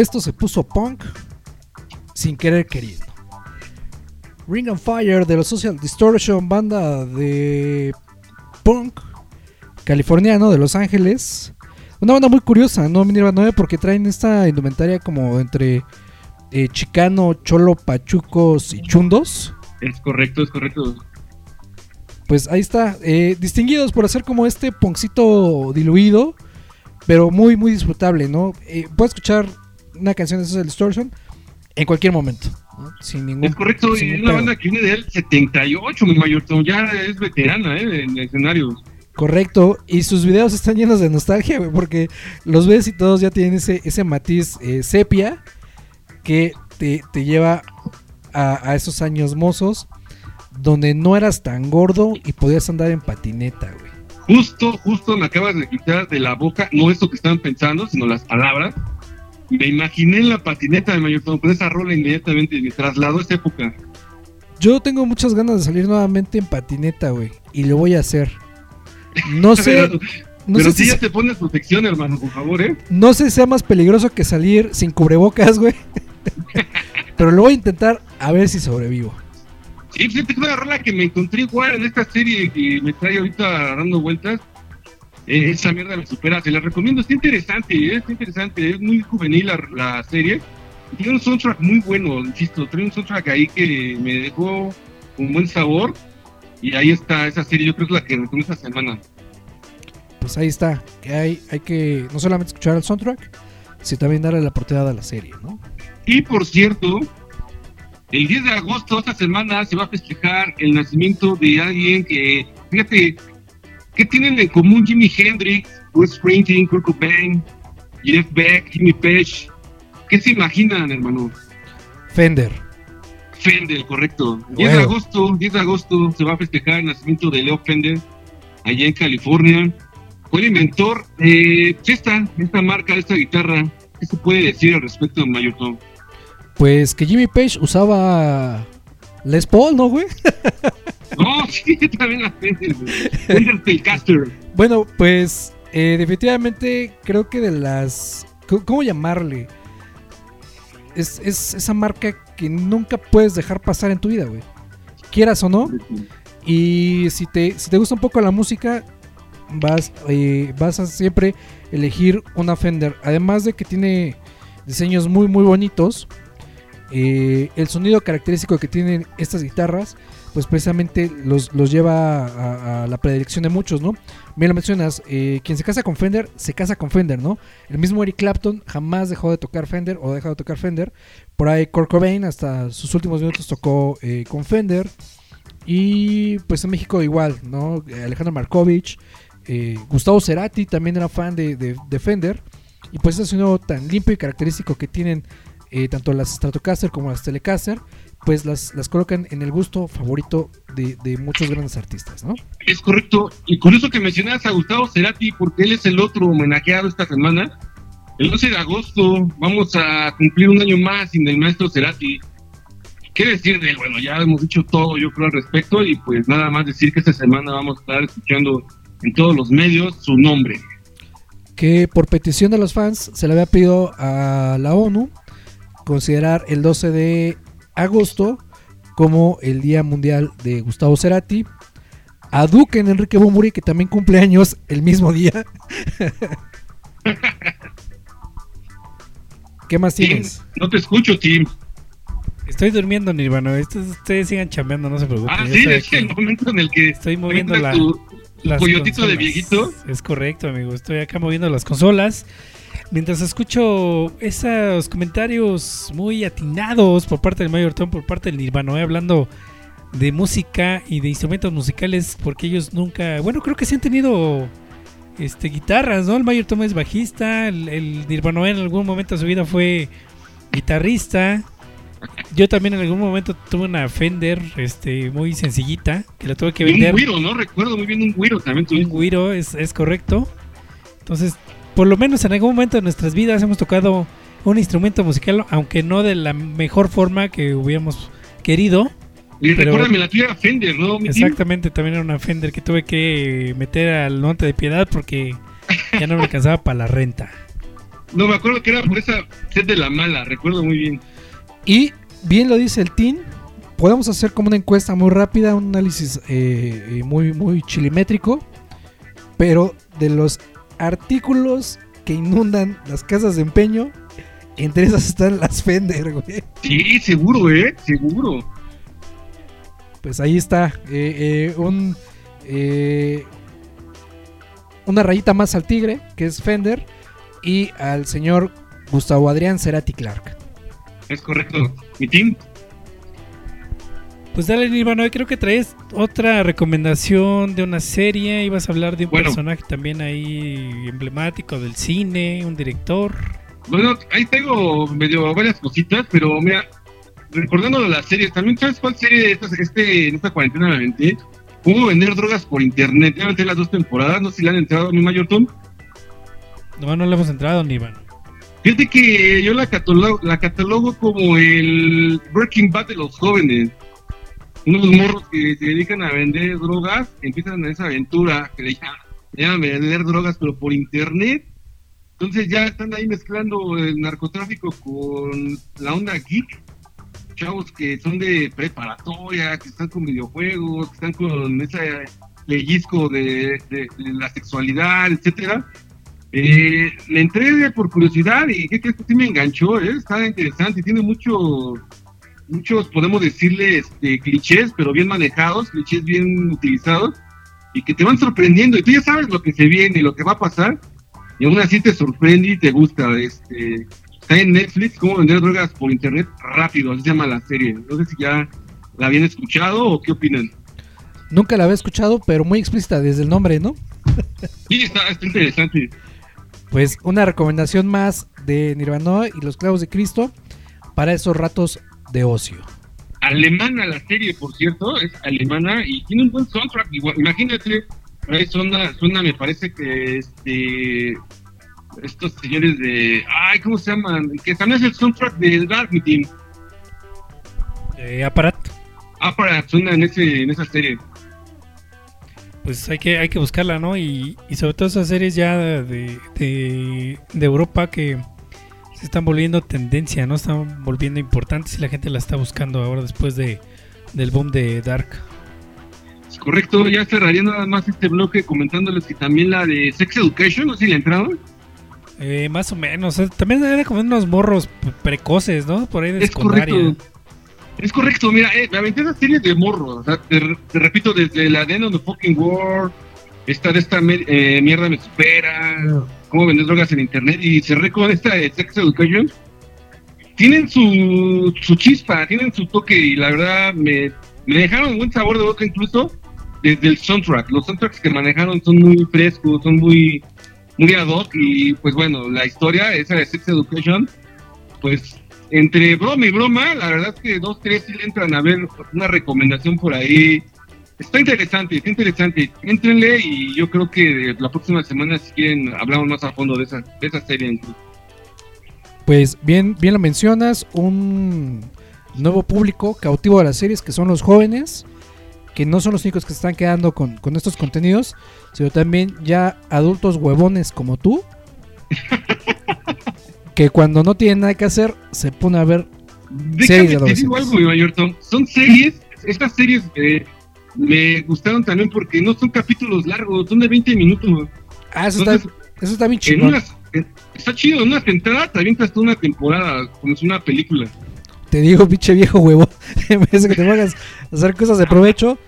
Esto se puso punk sin querer queriendo. Ring and Fire de los Social Distortion, banda de punk californiano de Los Ángeles. Una banda muy curiosa, ¿no? Minerva 9 porque traen esta indumentaria como entre eh, chicano, cholo, pachucos y chundos. Es correcto, es correcto. Pues ahí está, eh, distinguidos por hacer como este punkcito diluido, pero muy, muy disfrutable, ¿no? Eh, puedes escuchar una canción de Social Distortion en cualquier momento, ¿no? Sin ningún Es correcto, sin y es una banda que viene del 78, mi mayor ya es veterana, ¿eh? En escenarios. Correcto, y sus videos están llenos de nostalgia, güey, porque los ves y todos ya tienen ese, ese matiz eh, sepia que te, te lleva a, a esos años mozos donde no eras tan gordo y podías andar en patineta, güey. Justo, justo me acabas de quitar de la boca, no esto que estaban pensando, sino las palabras. Me imaginé en la patineta de Mayor con esa rola inmediatamente, me trasladó a esa época. Yo tengo muchas ganas de salir nuevamente en patineta, güey, y lo voy a hacer. No sé, <laughs> pero no pero sé sí si ya te pones protección, hermano, por favor, ¿eh? No sé si sea más peligroso que salir sin cubrebocas, güey. <laughs> Pero lo voy a intentar a ver si sobrevivo. Sí, fíjate que una rola que me encontré igual en esta serie que me trae ahorita dando vueltas. Eh, esa mierda me supera, se la recomiendo, está interesante, eh, está interesante, es muy juvenil la, la serie. Tiene un soundtrack muy bueno, insisto, tiene un soundtrack ahí que me dejó un buen sabor. Y ahí está esa serie, yo creo que es la que recomiendo esta semana. Pues ahí está. Que hay, hay que no solamente escuchar el soundtrack, sino también darle la oportunidad a la serie, ¿no? Y por cierto, el 10 de agosto, esta semana, se va a festejar el nacimiento de alguien que, fíjate, ¿qué tienen en común Jimi Hendrix, Bruce Springsteen, Kurt Cobain, Jeff Beck, Jimmy Page? ¿Qué se imaginan, hermano? Fender. Fender, correcto. 10 de agosto, 10 de agosto se va a festejar el nacimiento de Leo Fender, allá en California. Fue el inventor de esta, esta marca, de esta guitarra. ¿Qué se puede decir al respecto, Mayor Tom? Pues que Jimmy Page usaba Les Paul, ¿no, güey? <laughs> También. Bueno, pues eh, definitivamente creo que de las... ¿Cómo llamarle? Es, es esa marca que nunca puedes dejar pasar en tu vida, güey. Quieras o no. Y si te, te gusta un poco la música, vas, eh, vas a siempre elegir una Fender. Además de que tiene diseños muy, muy bonitos. eh, el sonido característico que tienen estas guitarras, pues precisamente los, los lleva a, la predilección de muchos, ¿no? Bien lo mencionas, eh, quien se casa con Fender, se casa con Fender, ¿no? El mismo Eric Clapton jamás dejó de tocar Fender o dejado de tocar Fender. Por ahí Kurt Cobain hasta sus últimos minutos tocó eh, con Fender. Y pues en México igual, ¿no? Alejandro Markovich, eh, Gustavo Cerati también era fan de, de- de Fender. Y pues ese sonido tan limpio y característico que tienen tanto las Stratocaster como las Telecaster, pues las, las colocan en el gusto favorito de, de muchos grandes artistas, ¿no? Es correcto. Y curioso que mencionas a Gustavo Cerati, porque él es el otro homenajeado esta semana. El 11 de agosto vamos a cumplir un año más sin el maestro Cerati. ¿Qué decir de él? Bueno, ya hemos dicho todo, yo creo, al respecto. Y pues nada más decir que esta semana vamos a estar escuchando en todos los medios su nombre. que por petición de los fans se le había pedido a la ONU considerar el 12 de agosto como el Día Mundial de Gustavo Cerati. A Duque en Enrique Bumburi, que también cumple años el mismo día. <laughs> ¿Qué más Tim, tienes? no te escucho, Tim. Estoy durmiendo, Nirvana. Estos- ustedes sigan chambeando, no se preocupen. Ah, Yo sí, estoy es aquí. el momento en el que Estoy moviendo la, tu, tu las coyotito de viejito. Es correcto, amigo. Estoy acá moviendo las consolas. Mientras escucho esos comentarios muy atinados por parte del Mayor Tom, por parte del Nirvana, hablando de música y de instrumentos musicales, porque ellos nunca, bueno, creo que sí han tenido este guitarras, ¿no? El Mayor Tom es bajista, el, el Nirvana en algún momento de su vida fue guitarrista. Yo también en algún momento tuve una Fender, este, muy sencillita, que la tuve que Y un vender. güiro, ¿no? Recuerdo muy bien un güiro también. Un tuviste. guiro es, es correcto. Entonces, por lo menos en algún momento de nuestras vidas hemos tocado un instrumento musical, aunque no de la mejor forma que hubiéramos querido. Y Pero- recuérdame, la tuya era Fender, ¿no? mi team? Exactamente, también era una Fender que tuve que meter al monte de piedad porque ya no me alcanzaba para la renta. No, me acuerdo que era por esa set de la mala, recuerdo muy bien. Y bien lo dice el team. Podemos hacer como una encuesta muy rápida, un análisis eh, eh, muy, muy chilimétrico. Pero de los artículos que inundan las casas de empeño, entre esas están las Fender, güey. Sí, seguro, ¿eh? Seguro. Pues ahí está. eh, eh, un, eh, una rayita más al tigre, que es Fender. Y al señor Gustavo Adrián Cerati Clark. Es correcto. Mi team. Pues dale, Nirvana, hoy creo que traes otra recomendación de una serie. Ibas a hablar de un Bueno. personaje también ahí emblemático del cine, un director. Bueno, ahí tengo medio varias cositas, pero mira, recordando de las series, también sabes cuál serie de estas, este, en esta cuarentena me aventé. Cómo vender drogas por internet. Ya aventé las dos temporadas, no sé si le han entrado a mi mayor Tom. No, no le hemos entrado, Nirvana. Fíjate que yo la catalogo, la catalogo como el Breaking Bad de los jóvenes. Unos morros que se dedican a vender drogas, empiezan esa aventura que le llaman, vender drogas, pero por internet. Entonces ya están ahí mezclando el narcotráfico con la onda geek. Chavos que son de preparatoria, que están con videojuegos, que están con ese pellizco de, la sexualidad, etcétera. Eh, le entré por curiosidad y ¿qué crees que sí me enganchó? ¿eh? Está interesante, tiene mucho, muchos, podemos decirle, este, clichés, pero bien manejados, clichés bien utilizados y que te van sorprendiendo y tú ya sabes lo que se viene y lo que va a pasar y aún así te sorprende y te gusta. Este, está en Netflix, cómo vender drogas por internet rápido, así se llama la serie. No sé si ya la habían escuchado o qué opinan. Nunca la había escuchado, pero muy explícita desde el nombre, ¿no? Sí, está, está interesante. Pues una recomendación más de Nirvana y los clavos de Cristo para esos ratos de ocio. alemana la serie, por cierto, es alemana y tiene un buen soundtrack. Igual, imagínate, ahí suena, suena, me parece que este estos señores de, ay, ¿cómo se llaman? Que también es el soundtrack de Dark Team. Eh, Aparat, para suena en ese, en esa serie. pues hay que, hay que buscarla, ¿no? Y, y sobre todo esas series ya de, de, de Europa que se están volviendo tendencia, ¿no? Están volviendo importantes y la gente la está buscando ahora después de, del boom de Dark. Es correcto, ya cerraría nada más este bloque comentándoles que también la de Sex Education, no si le entraron. Eh, más o menos, eh, también era como unos morros precoces, ¿no? Por ahí de Es secundaria. correcto. Es correcto, mira, eh, me aventé esa serie de morros, o sea, te, te repito, desde la de End of the Fucking World, esta de esta eh, mierda me supera, cómo vender drogas en internet, y cerré con esta de Sex Education. Tienen su, su chispa, tienen su toque, y la verdad me, me dejaron un buen sabor de boca incluso desde el soundtrack. Los soundtracks que manejaron son muy frescos, son muy, muy ad hoc, y pues bueno, la historia, esa de Sex Education, pues entre broma y broma, la verdad es que dos, tres sí le entran a ver una recomendación por ahí. Está interesante, está interesante. Éntrenle y yo creo que la próxima semana, si quieren, hablamos más a fondo de esa, de esa serie. Pues bien, bien lo mencionas, un nuevo público cautivo de las series que son los jóvenes, que no son los únicos que se están quedando con, con estos contenidos, sino también ya adultos huevones como tú, <laughs> que cuando no tienen nada que hacer se pone a ver Déjame Series de te digo algo. Son series, estas series eh, me gustaron también porque no son capítulos largos, son de 20 minutos. Ah, eso está, eso está bien en chingón. unas, en- está chido, en una temporada te avientas toda una temporada, como es una película. Te digo, pinche viejo huevo. <laughs> en vez de que te pongas a hacer cosas de provecho,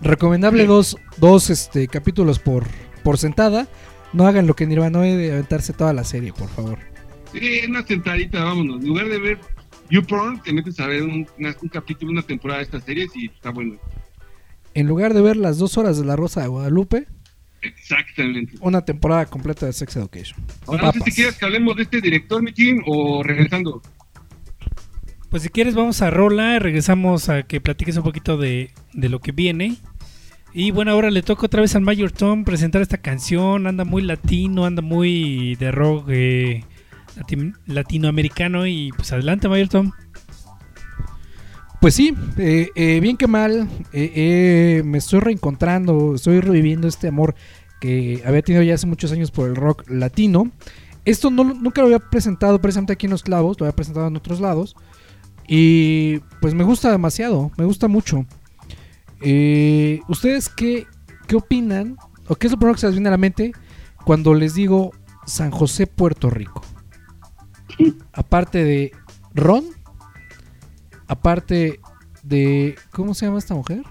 recomendable dos, dos este, capítulos por, por sentada. No hagan lo que Nirvana de aventarse toda la serie, por favor. Sí, una sentadita, vámonos. En lugar de ver YouPorn, te metes a ver un, un capítulo, una temporada de estas series y está bueno. En lugar de ver las dos horas de La Rosa de Guadalupe, Exactamente. una temporada completa de Sex Education. Ahora, no sé si quieres que hablemos de este director, mi team, o regresando. Pues si quieres vamos a Rola, regresamos a que platiques un poquito de, de lo que viene. Y bueno, ahora le toca otra vez al Mayor Tom presentar esta canción, anda muy latino, anda muy de rock eh, lati- latinoamericano y pues adelante Mayor Tom. Pues sí, eh, eh, bien que mal, eh, me estoy reencontrando, estoy reviviendo este amor que había tenido ya hace muchos años por el rock latino. Esto no, nunca lo había presentado precisamente aquí en Los Clavos, lo había presentado en otros lados. Y pues me gusta demasiado, me gusta mucho. Eh, ¿Ustedes qué, qué opinan? ¿O qué es lo primero que se les viene a la mente cuando les digo San José, Puerto Rico? Aparte de Ron, aparte de. ¿Cómo se llama esta mujer?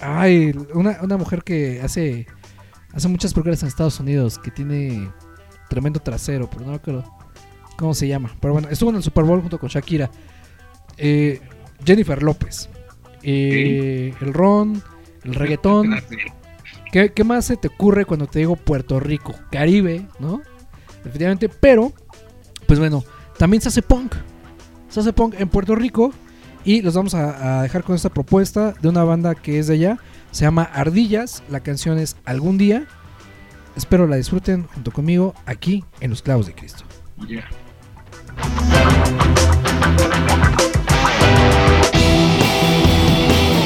Ay, una, una mujer que hace. Hace muchas películas en Estados Unidos. Que tiene tremendo trasero, pero no me acuerdo. ¿Cómo se llama? Pero bueno, estuvo en el Super Bowl junto con Shakira. Eh, Jennifer López. Eh, El ron, el reggaetón. ¿Qué, qué más se te ocurre cuando te digo Puerto Rico? Caribe, ¿no? Definitivamente, pero, pues bueno, también se hace punk. Se hace punk en Puerto Rico. Y los vamos a, a dejar con esta propuesta de una banda que es de allá. Se llama Ardillas. La canción es Algún día. Espero la disfruten junto conmigo aquí en Los Clavos de Cristo.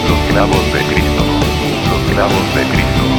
Los clavos de Cristo. Los clavos de Cristo.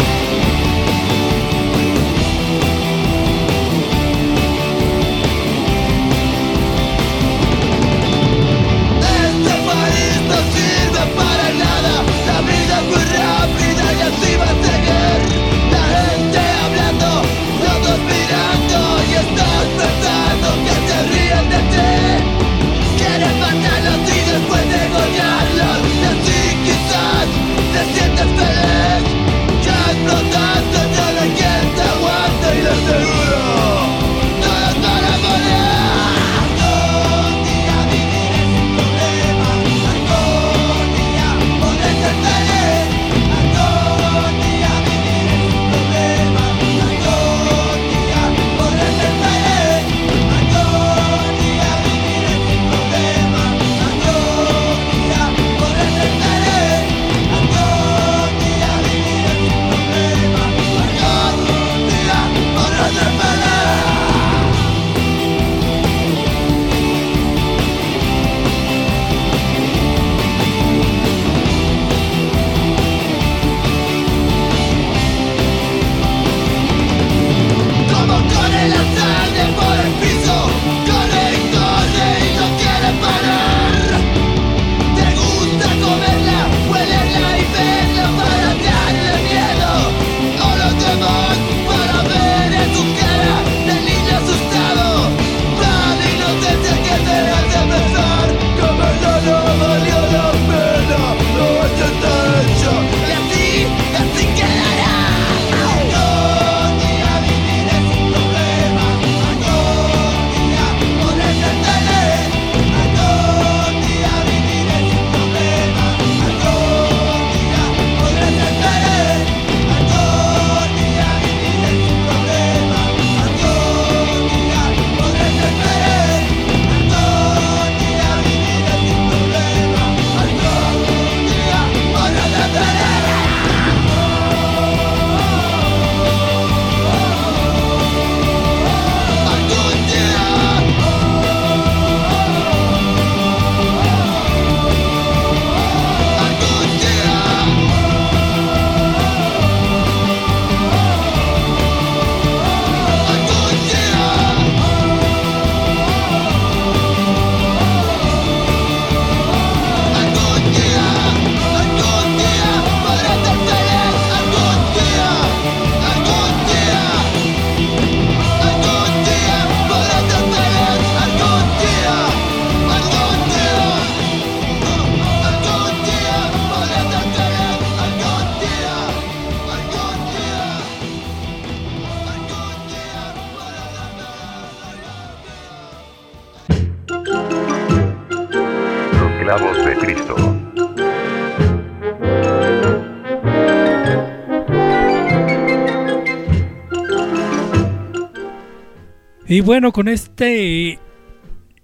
Y bueno, con este.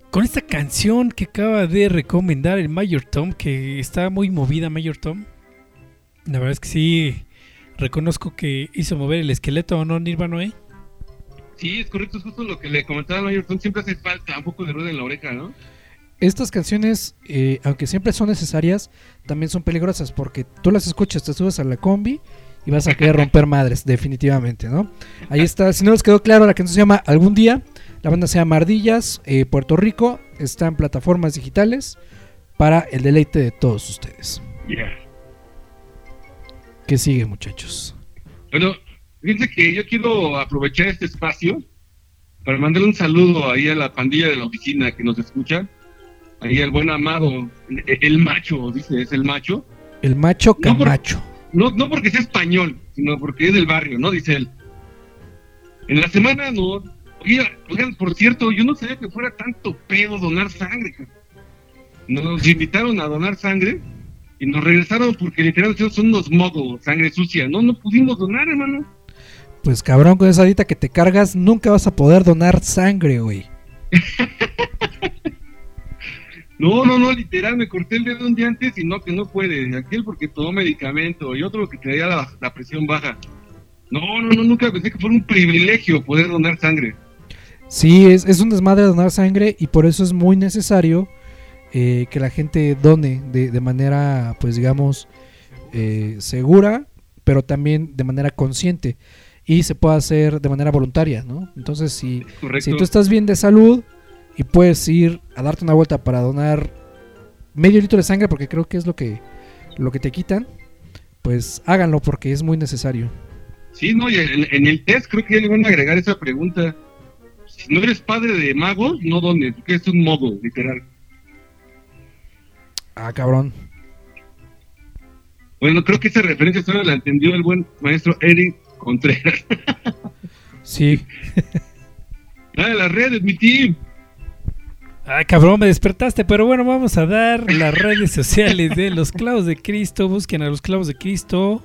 Con esta canción que acaba de recomendar el Mayor Tom, que está muy movida, Mayor Tom. La verdad es que sí. Reconozco que hizo mover el esqueleto, ¿o no, Nirvana? ¿eh? Sí, es correcto, es justo lo que le comentaba al Mayor Tom, siempre hace falta un poco de ruido en la oreja, ¿no? estas canciones, eh, aunque siempre son necesarias, también son peligrosas porque tú las escuchas, te subes a la combi y vas a querer romper madres, definitivamente, ¿no? Ahí está, si no les quedó claro, la canción se llama Algún Día, la banda se llama Ardillas, eh, Puerto Rico, está en plataformas digitales para el deleite de todos ustedes. Yeah. ¿Qué sigue, muchachos? Bueno, fíjense que yo quiero aprovechar este espacio para mandar un saludo ahí a la pandilla de la oficina que nos escucha. Ahí al buen amado, el, el macho, dice, es el macho. El macho No, por- Camacho. No, no porque sea español, sino porque es del barrio, ¿no? Dice él. En la semana, no. Oigan, por cierto, yo no sabía que fuera tanto pedo donar sangre. Nos invitaron a donar sangre y nos regresaron porque literalmente son unos mogos, sangre sucia. No, no pudimos donar, hermano. Pues cabrón, con esa dita que te cargas, nunca vas a poder donar sangre, güey. <laughs> No, no, no, literal, me corté el dedo un día antes y no, que no puede. Aquel porque tomó medicamento y otro que traía la, la presión baja. No, no, no, nunca pensé que fuera un privilegio poder donar sangre. Sí, es, es un desmadre donar sangre y por eso es muy necesario eh, que la gente done de, de manera, pues digamos, eh, segura, pero también de manera consciente y se puede hacer de manera voluntaria, ¿no? Entonces, si, si tú estás bien de salud y puedes ir a darte una vuelta para donar medio litro de sangre, porque creo que es lo que, lo que te quitan, pues háganlo porque es muy necesario. Sí, no, y en, en el test creo que ya le van a agregar esa pregunta. Si no eres padre de magos, no dones, porque es un mogo, literal. Ah, cabrón. Bueno, creo que esa referencia solo la entendió el buen maestro Eric Contreras. Sí. <laughs> Dale las redes, mi team. Ay, cabrón, me despertaste. Pero bueno, vamos a dar las redes sociales de los clavos de Cristo. Busquen a los clavos de Cristo.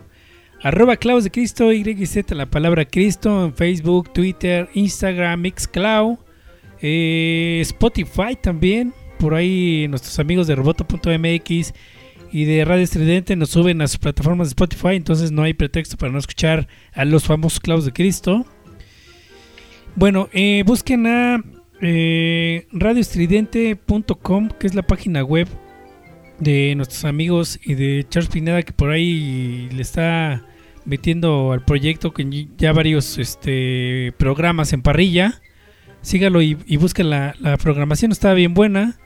Arroba clavos de Cristo, YZ, la palabra Cristo en Facebook, Twitter, Instagram, Mixcloud, eh, Spotify también. Por ahí nuestros amigos de roboto.mx y de Radio Estridente nos suben a sus plataformas de Spotify. Entonces no hay pretexto para no escuchar a los famosos clavos de Cristo. Bueno, eh, busquen a eh, radioestridente.com, que es la página web de nuestros amigos y de Charles Pineda, que por ahí le está metiendo al proyecto que ya varios este, programas en parrilla. Sígalo y, y busquen la, programación, está bien buena.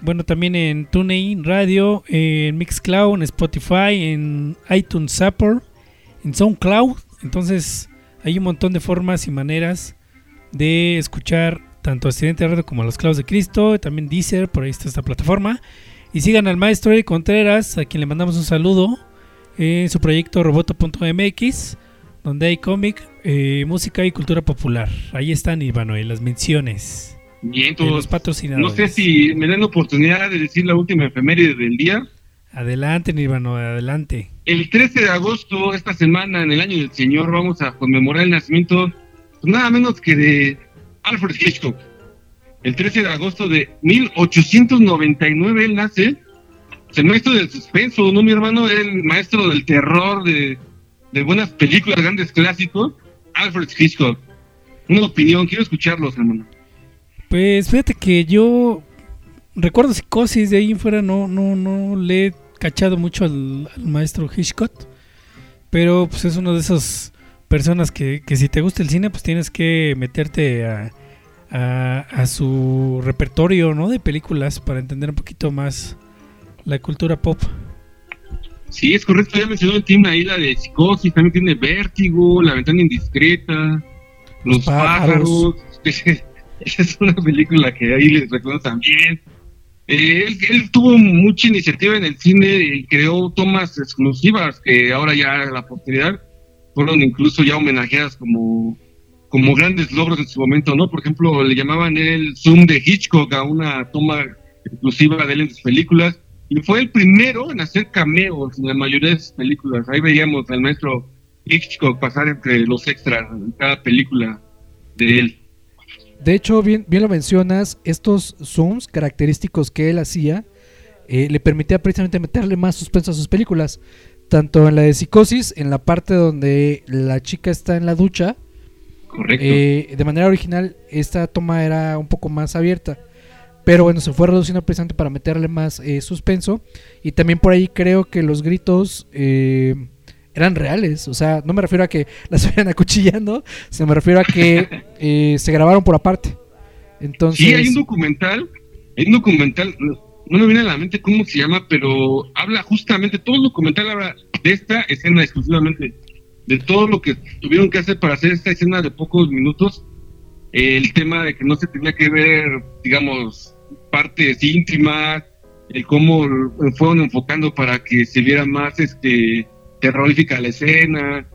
Bueno, también en TuneIn Radio, en Mixcloud, en Spotify, en iTunes Support, en SoundCloud. Entonces, hay un montón de formas y maneras de escuchar tanto a Estudiante Radio como a los Clavos de Cristo, también Deezer, por ahí está esta plataforma. Y sigan al maestro Eric Contreras, a quien le mandamos un saludo, en su proyecto roboto.mx, donde hay cómic, eh, música y cultura popular. Ahí están, Ivano, en las menciones Bien, de los todos. patrocinadores. No sé si me dan la oportunidad de decir la última efeméride del día. Adelante, Nirvano, adelante. El 13 de agosto, esta semana, en el año del Señor, vamos a conmemorar el nacimiento, pues, nada menos que de <laughs> Alfred Hitchcock. El 13 de agosto de 1899 él nace. El maestro del suspenso, ¿no, mi hermano? El maestro del terror, de, de buenas películas, grandes clásicos. Alfred Hitchcock. Una opinión, quiero escucharlos, hermano. Pues fíjate que yo recuerdo psicosis, de ahí en fuera no, no, no le he cachado mucho al, al maestro Hitchcock. Pero pues es una de esas personas que, que si te gusta el cine, pues tienes que meterte a, a, a su repertorio ¿no? de películas para entender un poquito más la cultura pop. Sí, es correcto, ya mencionó el team ahí la de psicosis, también tiene vértigo, la ventana indiscreta, los, pájaros. pájaros. <laughs> Esa es una película que ahí les recuerdo también. Eh, él, él tuvo mucha iniciativa en el cine y creó tomas exclusivas que ahora ya la posteridad fueron incluso ya homenajeadas como, como grandes logros en su momento, ¿no? Por ejemplo, le llamaban el zoom de Hitchcock a una toma exclusiva de él en sus películas y fue el primero en hacer cameos en la mayoría de sus películas. Ahí veíamos al maestro Hitchcock pasar entre los extras en cada película de él. De hecho, bien, bien lo mencionas, estos zooms característicos que él hacía eh, le permitía precisamente meterle más suspenso a sus películas. Tanto en la de Psicosis, en la parte donde la chica está en la ducha, Correcto. eh, de manera original esta toma era un poco más abierta. Pero bueno, se fue reduciendo precisamente para meterle más eh, suspenso. Y también por ahí creo que los gritos eh, eran reales. O sea, no me refiero a que <laughs> las estuvieran acuchillando, se me refiero a que <laughs> eh, se grabaron por aparte. Entonces, Sí, hay un documental, hay un documental, no me viene a la mente cómo se llama, pero habla justamente, todo el documental habla de esta escena exclusivamente, de todo lo que tuvieron que hacer para hacer esta escena de pocos minutos, el tema de que no se tenía que ver, digamos, partes íntimas, el cómo fueron enfocando para que se viera más este terrorífica la escena.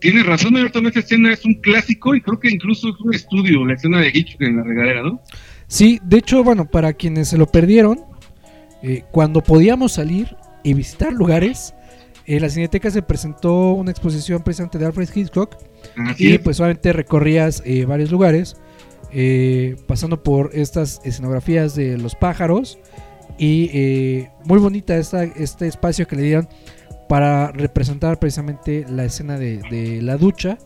Tienes razón, Everton, esta escena es un clásico y creo que incluso es un estudio, la escena de Hitchcock en la regadera, ¿no? Sí, de hecho, bueno, para quienes se lo perdieron, eh, cuando podíamos salir y visitar lugares, en la Cineteca se presentó una exposición precisamente de Alfred Hitchcock Así y es. pues obviamente recorrías eh, varios lugares, eh, pasando por estas escenografías de los pájaros y eh, muy bonita esta, este espacio que le dieron para representar precisamente la escena de, de la ducha,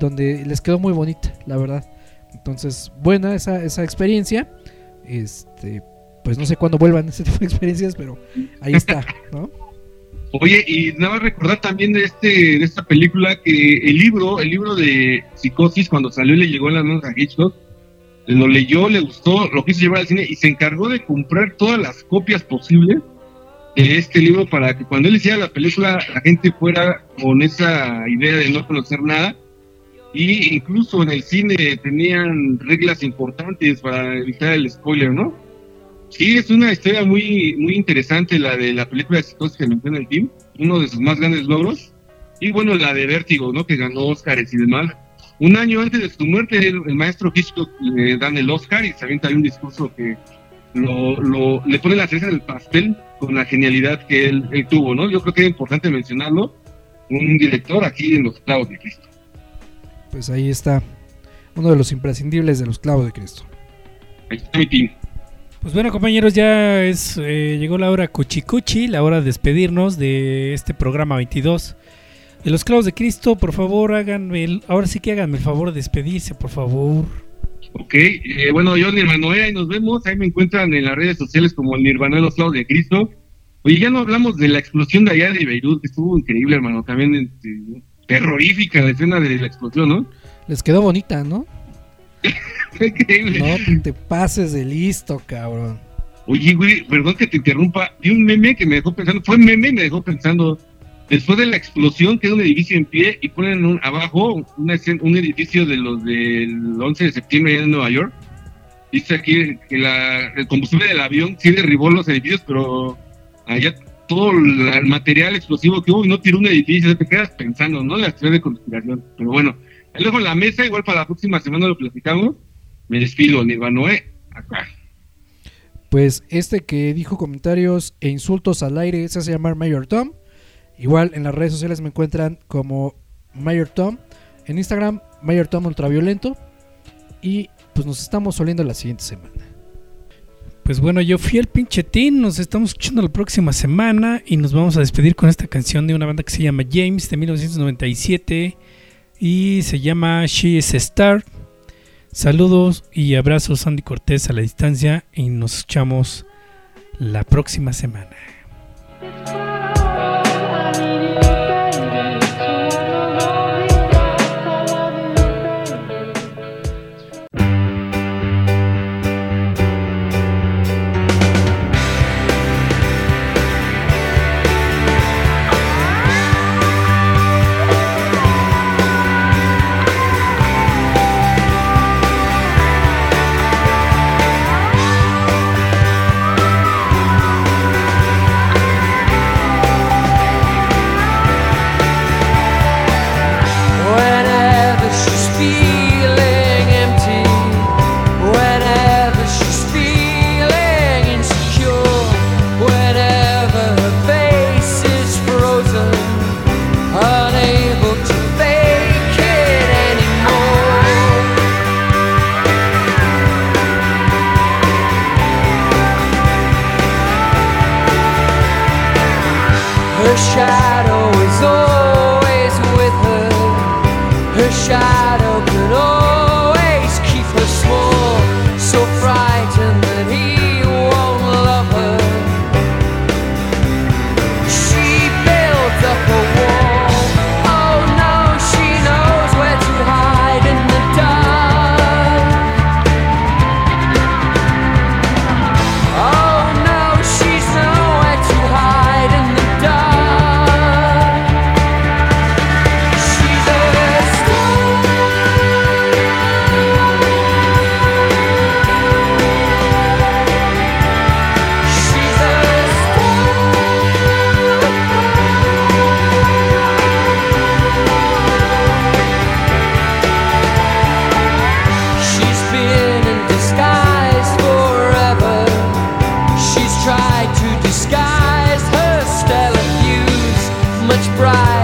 donde les quedó muy bonita, la verdad. Entonces, buena esa, esa experiencia. Este, pues no sé cuándo vuelvan ese <laughs> tipo de experiencias, pero ahí está, ¿no? Oye, y nada más recordar también de este de esta película que el libro, el libro de Psicosis, cuando salió y le llegó en las manos a Hitchcock, lo leyó, le gustó, lo quiso llevar al cine y se encargó de comprar todas las copias posibles de este libro para que cuando él hiciera la película la gente fuera con esa idea de no conocer nada. Y incluso en el cine tenían reglas importantes para evitar el spoiler, ¿no? Sí, es una historia muy, muy interesante la de la película de psicosis que menciona el team, uno de sus más grandes logros. Y bueno, la de Vértigo, ¿no? Que ganó Oscars y demás. Un año antes de su muerte, el, el maestro Hitchcock le dan el Oscar y se avienta ahí un discurso que lo, lo- le pone la cereza del pastel con la genialidad que él, él tuvo, ¿no? Yo creo que es importante mencionarlo. Un director aquí en Los Clavos de Cristo. Pues ahí está uno de los imprescindibles de los clavos de Cristo. Ahí está mi team. Pues bueno, compañeros, ya es eh, llegó la hora cuchicuchi, la hora de despedirnos de este programa 22 de los clavos de Cristo. Por favor, háganme el, ahora sí que háganme el favor de despedirse, por favor. Ok, eh, bueno, yo Nirvanoé, ahí nos vemos. Ahí me encuentran en las redes sociales como el Nirvana de los Clavos de Cristo. Oye, ya no hablamos de la explosión de allá de Beirut, que estuvo increíble, hermano. También este, terrorífica la escena de la explosión, ¿no? Les quedó bonita, ¿no? <laughs> Fue increíble. No te pases de listo, cabrón. Oye, güey, perdón que te interrumpa. Vi un meme que me dejó pensando, fue un meme y me dejó pensando. Después de la explosión, queda un edificio en pie y ponen un- abajo una un edificio de los del 11 de septiembre allá en Nueva York. Dice aquí que la- el combustible del avión sí derribó los edificios, pero allá todo el material explosivo que hubo y no tiró un edificio, te quedas pensando, ¿no? La teoría de conspiración. Pero bueno, dejo en la mesa, igual para la próxima semana lo platicamos. Me despido, Nirvanoé, acá. Pues este que dijo comentarios e insultos al aire se hace llamar Mayor Tom. Igual en las redes sociales me encuentran como Mayor Tom. En Instagram, Mayor Tom Ultraviolento. Y pues nos estamos oliendo la siguiente semana. Pues bueno, yo fui el pinche Tin, nos estamos escuchando la próxima semana y nos vamos a despedir con esta canción de una banda que se llama James de 1997 y se llama She is Star. Saludos y abrazos Andy Cortés a la distancia y nos escuchamos la próxima semana. much pride.